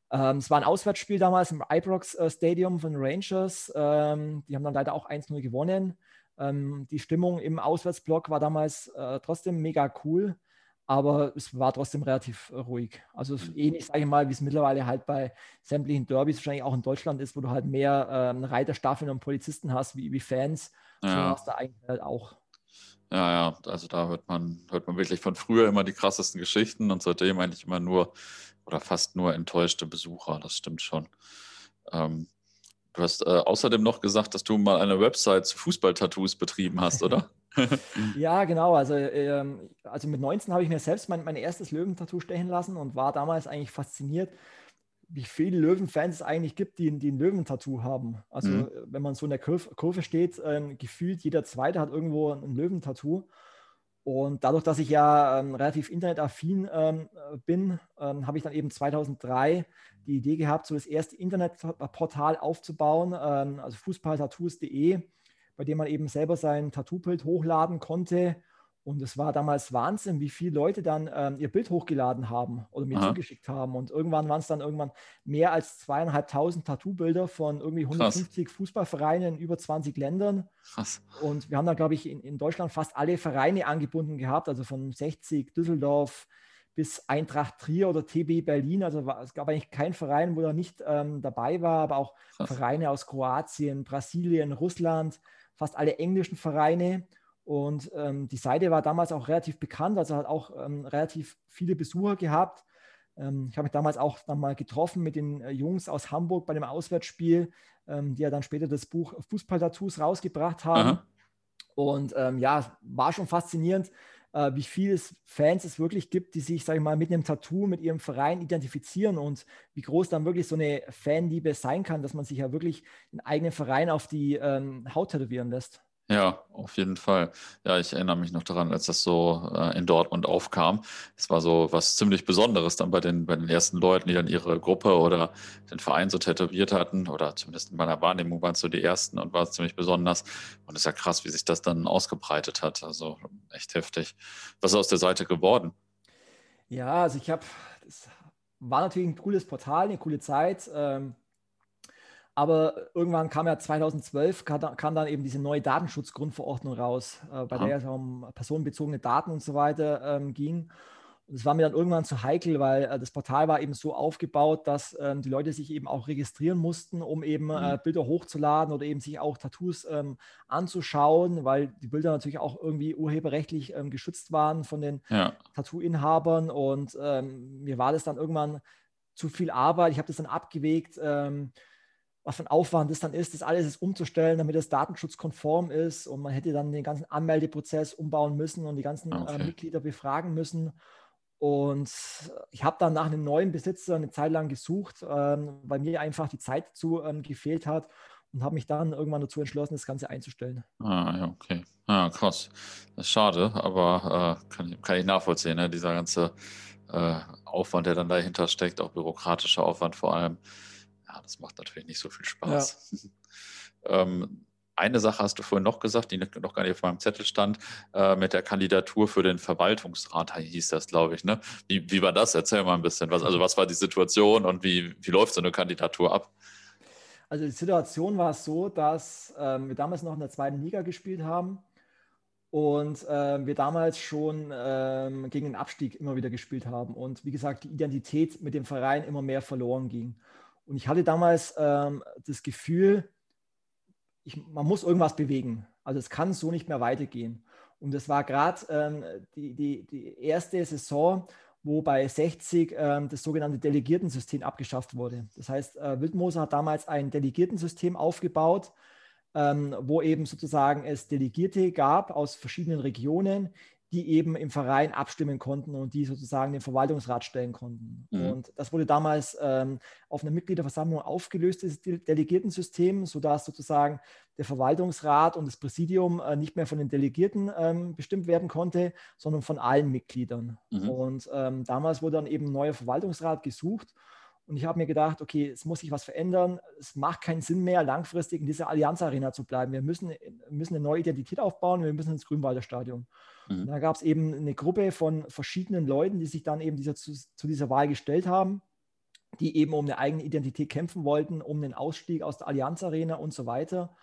Ähm, es war ein Auswärtsspiel damals im Ibrox äh, Stadium von Rangers. Ähm, die haben dann leider auch 1-0 gewonnen. Ähm, die Stimmung im Auswärtsblock war damals äh, trotzdem mega cool, aber es war trotzdem relativ äh, ruhig. Also mhm. ähnlich, sage ich mal, wie es mittlerweile halt bei sämtlichen Derbys wahrscheinlich auch in Deutschland ist, wo du halt mehr ähm, Reiterstaffeln und Polizisten hast wie, wie Fans. Ja. So war es da eigentlich halt auch. Ja, ja, also da hört man, hört man wirklich von früher immer die krassesten Geschichten und seitdem eigentlich immer nur oder fast nur enttäuschte Besucher, das stimmt schon. Ähm, Du hast äh, außerdem noch gesagt, dass du mal eine Website zu Fußball-Tattoos betrieben hast, oder? [laughs] [laughs] ja, genau. Also, ähm, also mit 19 habe ich mir selbst mein, mein erstes Löwentattoo stechen lassen und war damals eigentlich fasziniert, wie viele Löwenfans es eigentlich gibt, die, die ein Löwentattoo haben. Also mhm. wenn man so in der Kurve, Kurve steht, ähm, gefühlt jeder Zweite hat irgendwo ein Löwentattoo. Und dadurch, dass ich ja ähm, relativ internetaffin ähm, bin, ähm, habe ich dann eben 2003 die Idee gehabt, so das erste Internetportal aufzubauen, ähm, also fußballtattoos.de, bei dem man eben selber sein Tattoo-Bild hochladen konnte und es war damals Wahnsinn, wie viele Leute dann ähm, ihr Bild hochgeladen haben oder mir Aha. zugeschickt haben. Und irgendwann waren es dann irgendwann mehr als zweieinhalbtausend Tattoo-Bilder von irgendwie 150 Krass. Fußballvereinen in über 20 Ländern. Krass. Und wir haben da, glaube ich, in, in, Deutschland fast alle Vereine angebunden gehabt, also von 60, Düsseldorf bis Eintracht Trier oder TB Berlin. Also es gab eigentlich keinen Verein, wo er nicht ähm, dabei war, aber auch Krass. Vereine aus Kroatien, Brasilien, Russland, fast alle englischen Vereine. Und ähm, die Seite war damals auch relativ bekannt, also hat auch ähm, relativ viele Besucher gehabt. Ähm, ich habe mich damals auch dann mal getroffen mit den äh, Jungs aus Hamburg bei dem Auswärtsspiel, ähm, die ja dann später das Buch Fußball-Tattoos rausgebracht haben. Aha. Und ähm, ja, war schon faszinierend, äh, wie viele Fans es wirklich gibt, die sich, sage ich mal, mit einem Tattoo, mit ihrem Verein identifizieren und wie groß dann wirklich so eine Fanliebe sein kann, dass man sich ja wirklich den eigenen Verein auf die ähm, Haut tätowieren lässt. Ja, auf jeden Fall. Ja, ich erinnere mich noch daran, als das so äh, in Dortmund aufkam. Es war so was ziemlich Besonderes dann bei den, bei den ersten Leuten, die dann ihre Gruppe oder den Verein so tätowiert hatten, oder zumindest in meiner Wahrnehmung waren es so die ersten und war es ziemlich besonders. Und es ist ja krass, wie sich das dann ausgebreitet hat. Also echt heftig. Was ist aus der Seite geworden? Ja, also ich habe, das war natürlich ein cooles Portal, eine coole Zeit. Ähm aber irgendwann kam ja 2012, kam dann eben diese neue Datenschutzgrundverordnung raus, äh, bei Aha. der es um personenbezogene Daten und so weiter ähm, ging. Und es war mir dann irgendwann zu heikel, weil äh, das Portal war eben so aufgebaut, dass ähm, die Leute sich eben auch registrieren mussten, um eben äh, mhm. Bilder hochzuladen oder eben sich auch Tattoos ähm, anzuschauen, weil die Bilder natürlich auch irgendwie urheberrechtlich ähm, geschützt waren von den ja. Tattoo-Inhabern. Und ähm, mir war das dann irgendwann zu viel Arbeit. Ich habe das dann abgewegt ähm, was für ein Aufwand es dann ist, das alles umzustellen, damit es datenschutzkonform ist. Und man hätte dann den ganzen Anmeldeprozess umbauen müssen und die ganzen ah, okay. äh, Mitglieder befragen müssen. Und ich habe dann nach einem neuen Besitzer eine Zeit lang gesucht, ähm, weil mir einfach die Zeit dazu ähm, gefehlt hat und habe mich dann irgendwann dazu entschlossen, das Ganze einzustellen. Ah, ja, okay. Ah, krass. Das ist schade, aber äh, kann, kann, ich nachvollziehen, ne? dieser ganze äh, Aufwand, der dann dahinter steckt, auch bürokratischer Aufwand vor allem ja, das macht natürlich nicht so viel Spaß. Ja. [laughs] ähm, eine Sache hast du vorhin noch gesagt, die noch gar nicht auf meinem Zettel stand, äh, mit der Kandidatur für den Verwaltungsrat hieß das, glaube ich. Ne? Wie, wie war das? Erzähl mal ein bisschen. Was, also was war die Situation und wie, wie läuft so eine Kandidatur ab? Also die Situation war so, dass ähm, wir damals noch in der zweiten Liga gespielt haben und äh, wir damals schon ähm, gegen den Abstieg immer wieder gespielt haben und wie gesagt die Identität mit dem Verein immer mehr verloren ging. Und ich hatte damals ähm, das Gefühl, ich, man muss irgendwas bewegen. Also es kann so nicht mehr weitergehen. Und das war gerade ähm, die, die, die erste Saison, wo bei 60 ähm, das sogenannte Delegiertensystem abgeschafft wurde. Das heißt, äh, Wildmoser hat damals ein Delegiertensystem aufgebaut, ähm, wo eben sozusagen es Delegierte gab aus verschiedenen Regionen, die eben im Verein abstimmen konnten und die sozusagen den Verwaltungsrat stellen konnten. Mhm. Und das wurde damals ähm, auf einer Mitgliederversammlung aufgelöst, das Delegiertensystem, sodass sozusagen der Verwaltungsrat und das Präsidium äh, nicht mehr von den Delegierten ähm, bestimmt werden konnte, sondern von allen Mitgliedern. Mhm. Und ähm, damals wurde dann eben ein neuer Verwaltungsrat gesucht. Und ich habe mir gedacht, okay, es muss sich was verändern. Es macht keinen Sinn mehr, langfristig in dieser Allianz Arena zu bleiben. Wir müssen, müssen eine neue Identität aufbauen. Wir müssen ins Grünwalder Stadion. Mhm. Da gab es eben eine Gruppe von verschiedenen Leuten, die sich dann eben dieser, zu, zu dieser Wahl gestellt haben, die eben um eine eigene Identität kämpfen wollten, um den Ausstieg aus der Allianz Arena und so weiter.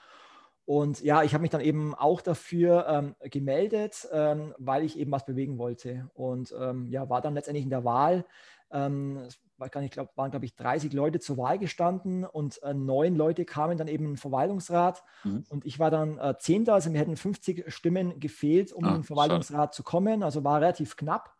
Und ja, ich habe mich dann eben auch dafür ähm, gemeldet, ähm, weil ich eben was bewegen wollte. Und ähm, ja, war dann letztendlich in der Wahl. Ähm, ich glaube, waren, glaube ich, 30 Leute zur Wahl gestanden und äh, neun Leute kamen dann eben in den Verwaltungsrat. Mhm. Und ich war dann äh, Zehnter, also mir hätten 50 Stimmen gefehlt, um ah, in den Verwaltungsrat schade. zu kommen. Also war relativ knapp.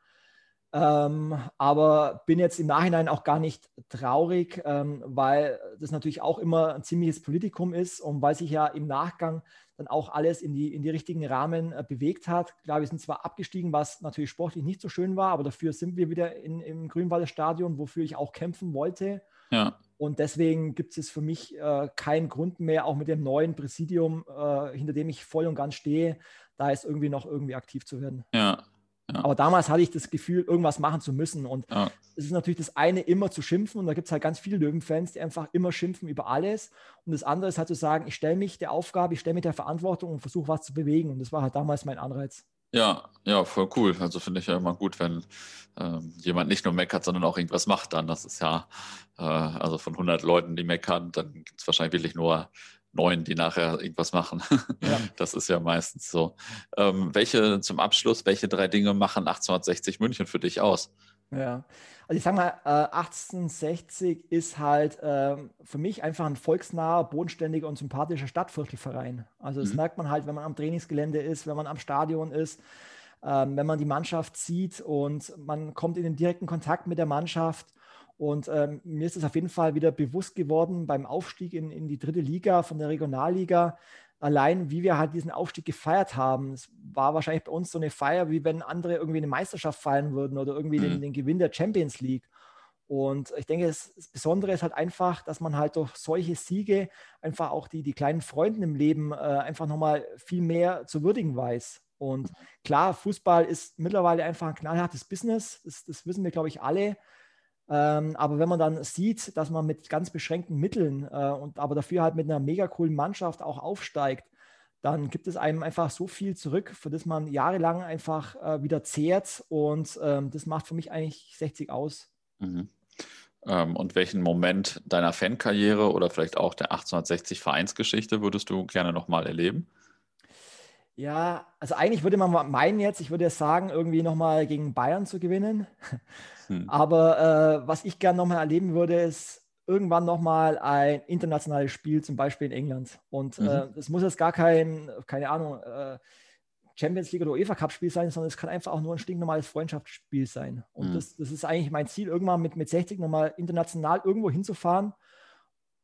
Ähm, aber bin jetzt im Nachhinein auch gar nicht traurig, ähm, weil das natürlich auch immer ein ziemliches Politikum ist und weil sich ja im Nachgang dann auch alles in die, in die richtigen Rahmen äh, bewegt hat. Klar, wir sind zwar abgestiegen, was natürlich sportlich nicht so schön war, aber dafür sind wir wieder in, im Grünwalder Stadion, wofür ich auch kämpfen wollte. Ja. Und deswegen gibt es für mich äh, keinen Grund mehr, auch mit dem neuen Präsidium, äh, hinter dem ich voll und ganz stehe, da jetzt irgendwie noch irgendwie aktiv zu werden. Ja, ja. Aber damals hatte ich das Gefühl, irgendwas machen zu müssen. Und ja. es ist natürlich das eine, immer zu schimpfen. Und da gibt es halt ganz viele Löwenfans, die einfach immer schimpfen über alles. Und das andere ist halt zu sagen, ich stelle mich der Aufgabe, ich stelle mich der Verantwortung und versuche was zu bewegen. Und das war halt damals mein Anreiz. Ja, ja, voll cool. Also finde ich ja immer gut, wenn ähm, jemand nicht nur meckert, sondern auch irgendwas macht dann. Das ist ja, äh, also von 100 Leuten, die meckern, dann gibt es wahrscheinlich wirklich nur neun, die nachher irgendwas machen. Ja. [laughs] Das ist ja meistens so. Ähm, welche zum Abschluss, welche drei Dinge machen 1860 München für dich aus? Ja, also ich sage mal, äh, 1860 ist halt äh, für mich einfach ein volksnaher, bodenständiger und sympathischer Stadtviertelverein. Also das mhm. merkt man halt, wenn man am Trainingsgelände ist, wenn man am Stadion ist, ähm, wenn man die Mannschaft sieht und man kommt in den direkten Kontakt mit der Mannschaft und ähm, mir ist es auf jeden Fall wieder bewusst geworden beim Aufstieg in, in die dritte Liga von der Regionalliga, allein wie wir halt diesen Aufstieg gefeiert haben. Es war wahrscheinlich bei uns so eine Feier, wie wenn andere irgendwie eine Meisterschaft feiern würden oder irgendwie mhm. den, den, Gewinn der Champions League. Und ich denke, das, Besondere ist halt einfach, dass man halt durch solche Siege einfach auch die, die kleinen Freunde im Leben äh, einfach nochmal viel mehr zu würdigen weiß. Und klar, Fußball ist mittlerweile einfach ein knallhartes Business. Das, das wissen wir, glaube ich, alle. Ähm, aber wenn man dann sieht, dass man mit ganz beschränkten Mitteln äh, und aber dafür halt mit einer mega coolen Mannschaft auch aufsteigt, dann gibt es einem einfach so viel zurück, für das man jahrelang einfach äh, wieder zehrt. Und ähm, das macht für mich eigentlich 60 aus. Mhm. Ähm, und welchen Moment deiner Fankarriere oder vielleicht auch der 1860 Vereinsgeschichte würdest du gerne nochmal erleben? Ja, also eigentlich würde man meinen jetzt, ich würde sagen, irgendwie nochmal gegen Bayern zu gewinnen. Hm. [laughs] Aber äh, was ich gerne nochmal erleben würde, ist irgendwann nochmal ein internationales Spiel, zum Beispiel in England. Und mhm. äh, muss jetzt gar kein, keine Ahnung, äh, Champions League oder UEFA Cup Spiel sein, sondern es kann einfach auch nur ein stinknormales Freundschaftsspiel sein. Und mhm. das, das ist eigentlich mein Ziel, irgendwann mit, mit 60 nochmal international irgendwo hinzufahren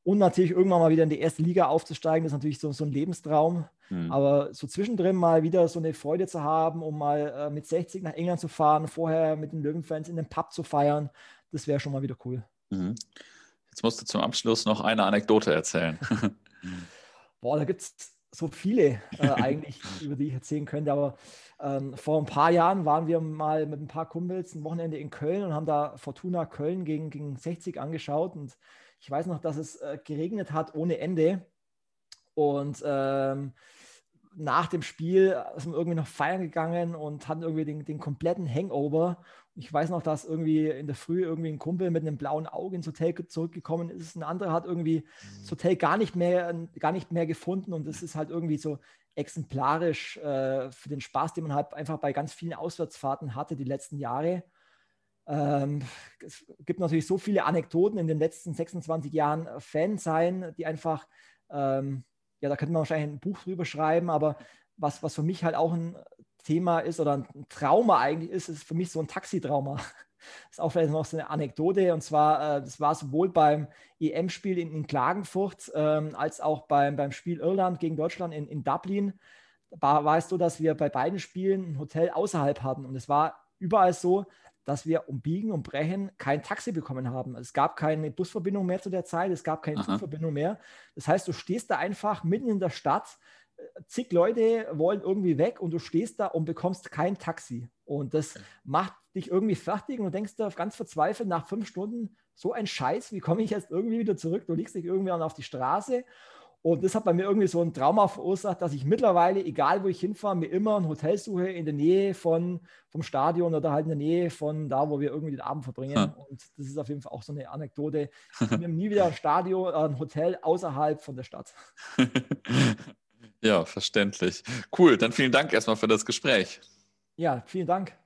und natürlich irgendwann mal wieder in die erste Liga aufzusteigen, das ist natürlich so, so ein Lebenstraum. Mhm. Aber so zwischendrin mal wieder so eine Freude zu haben, um mal äh, mit 60 nach England zu fahren, vorher mit den Löwenfans in den Pub zu feiern, das wäre schon mal wieder cool. Mhm. Jetzt musst du zum Abschluss noch eine Anekdote erzählen. [laughs] Boah, da gibt es so viele äh, [laughs] eigentlich, über die ich erzählen könnte. Aber ähm, vor ein paar Jahren waren wir mal mit ein paar Kumpels ein Wochenende in Köln und haben da Fortuna Köln gegen, gegen 60 angeschaut. Und ich weiß noch, dass es äh, geregnet hat ohne Ende. Und ähm, nach dem Spiel sind wir irgendwie noch feiern gegangen und hatten irgendwie den, den kompletten Hangover. Ich weiß noch, dass irgendwie in der Früh irgendwie ein Kumpel mit einem blauen Auge ins Hotel zurückgekommen ist. Ein anderer hat irgendwie mhm. das Hotel gar nicht mehr, gar nicht mehr gefunden. Und das ist halt irgendwie so exemplarisch äh, für den Spaß, den man halt einfach bei ganz vielen Auswärtsfahrten hatte die letzten Jahre. Ähm, es gibt natürlich so viele Anekdoten in den letzten 26 Jahren äh, Fan sein, die einfach, ähm, ja, da könnte man wahrscheinlich ein Buch drüber schreiben, aber was, was für mich halt auch ein Thema ist oder ein Trauma eigentlich ist, ist für mich so ein Taxitrauma. Das [laughs] ist auch vielleicht noch so eine Anekdote. Und zwar, äh, das war sowohl beim EM-Spiel in, in, Klagenfurt ähm, als auch beim, beim Spiel Irland gegen Deutschland in, in Dublin. Da war es so, dass wir bei beiden Spielen ein Hotel außerhalb hatten. Und es war überall so, dass wir um Biegen und Brechen kein Taxi bekommen haben. Es gab keine Busverbindung mehr zu der Zeit, es gab keine Aha. Zugverbindung mehr. Das heißt, du stehst da einfach mitten in der Stadt, zig Leute wollen irgendwie weg und du stehst da und bekommst kein Taxi. Und das macht dich irgendwie fertig und du denkst da ganz verzweifelt nach fünf Stunden, so ein Scheiß, wie komme ich jetzt irgendwie wieder zurück? Du legst dich irgendwie dann auf die Straße und das hat bei mir irgendwie so ein Trauma verursacht, dass ich mittlerweile, egal wo ich hinfahre, mir immer ein Hotel suche in der Nähe von, vom Stadion oder halt in der Nähe von da, wo wir irgendwie den Abend verbringen. Hm. Und das ist auf jeden Fall auch so eine Anekdote. [laughs] Ich bin nie wieder ein Stadion, ein Hotel außerhalb von der Stadt. [laughs] ja, verständlich. Cool, dann vielen Dank erstmal für das Gespräch. Ja, vielen Dank.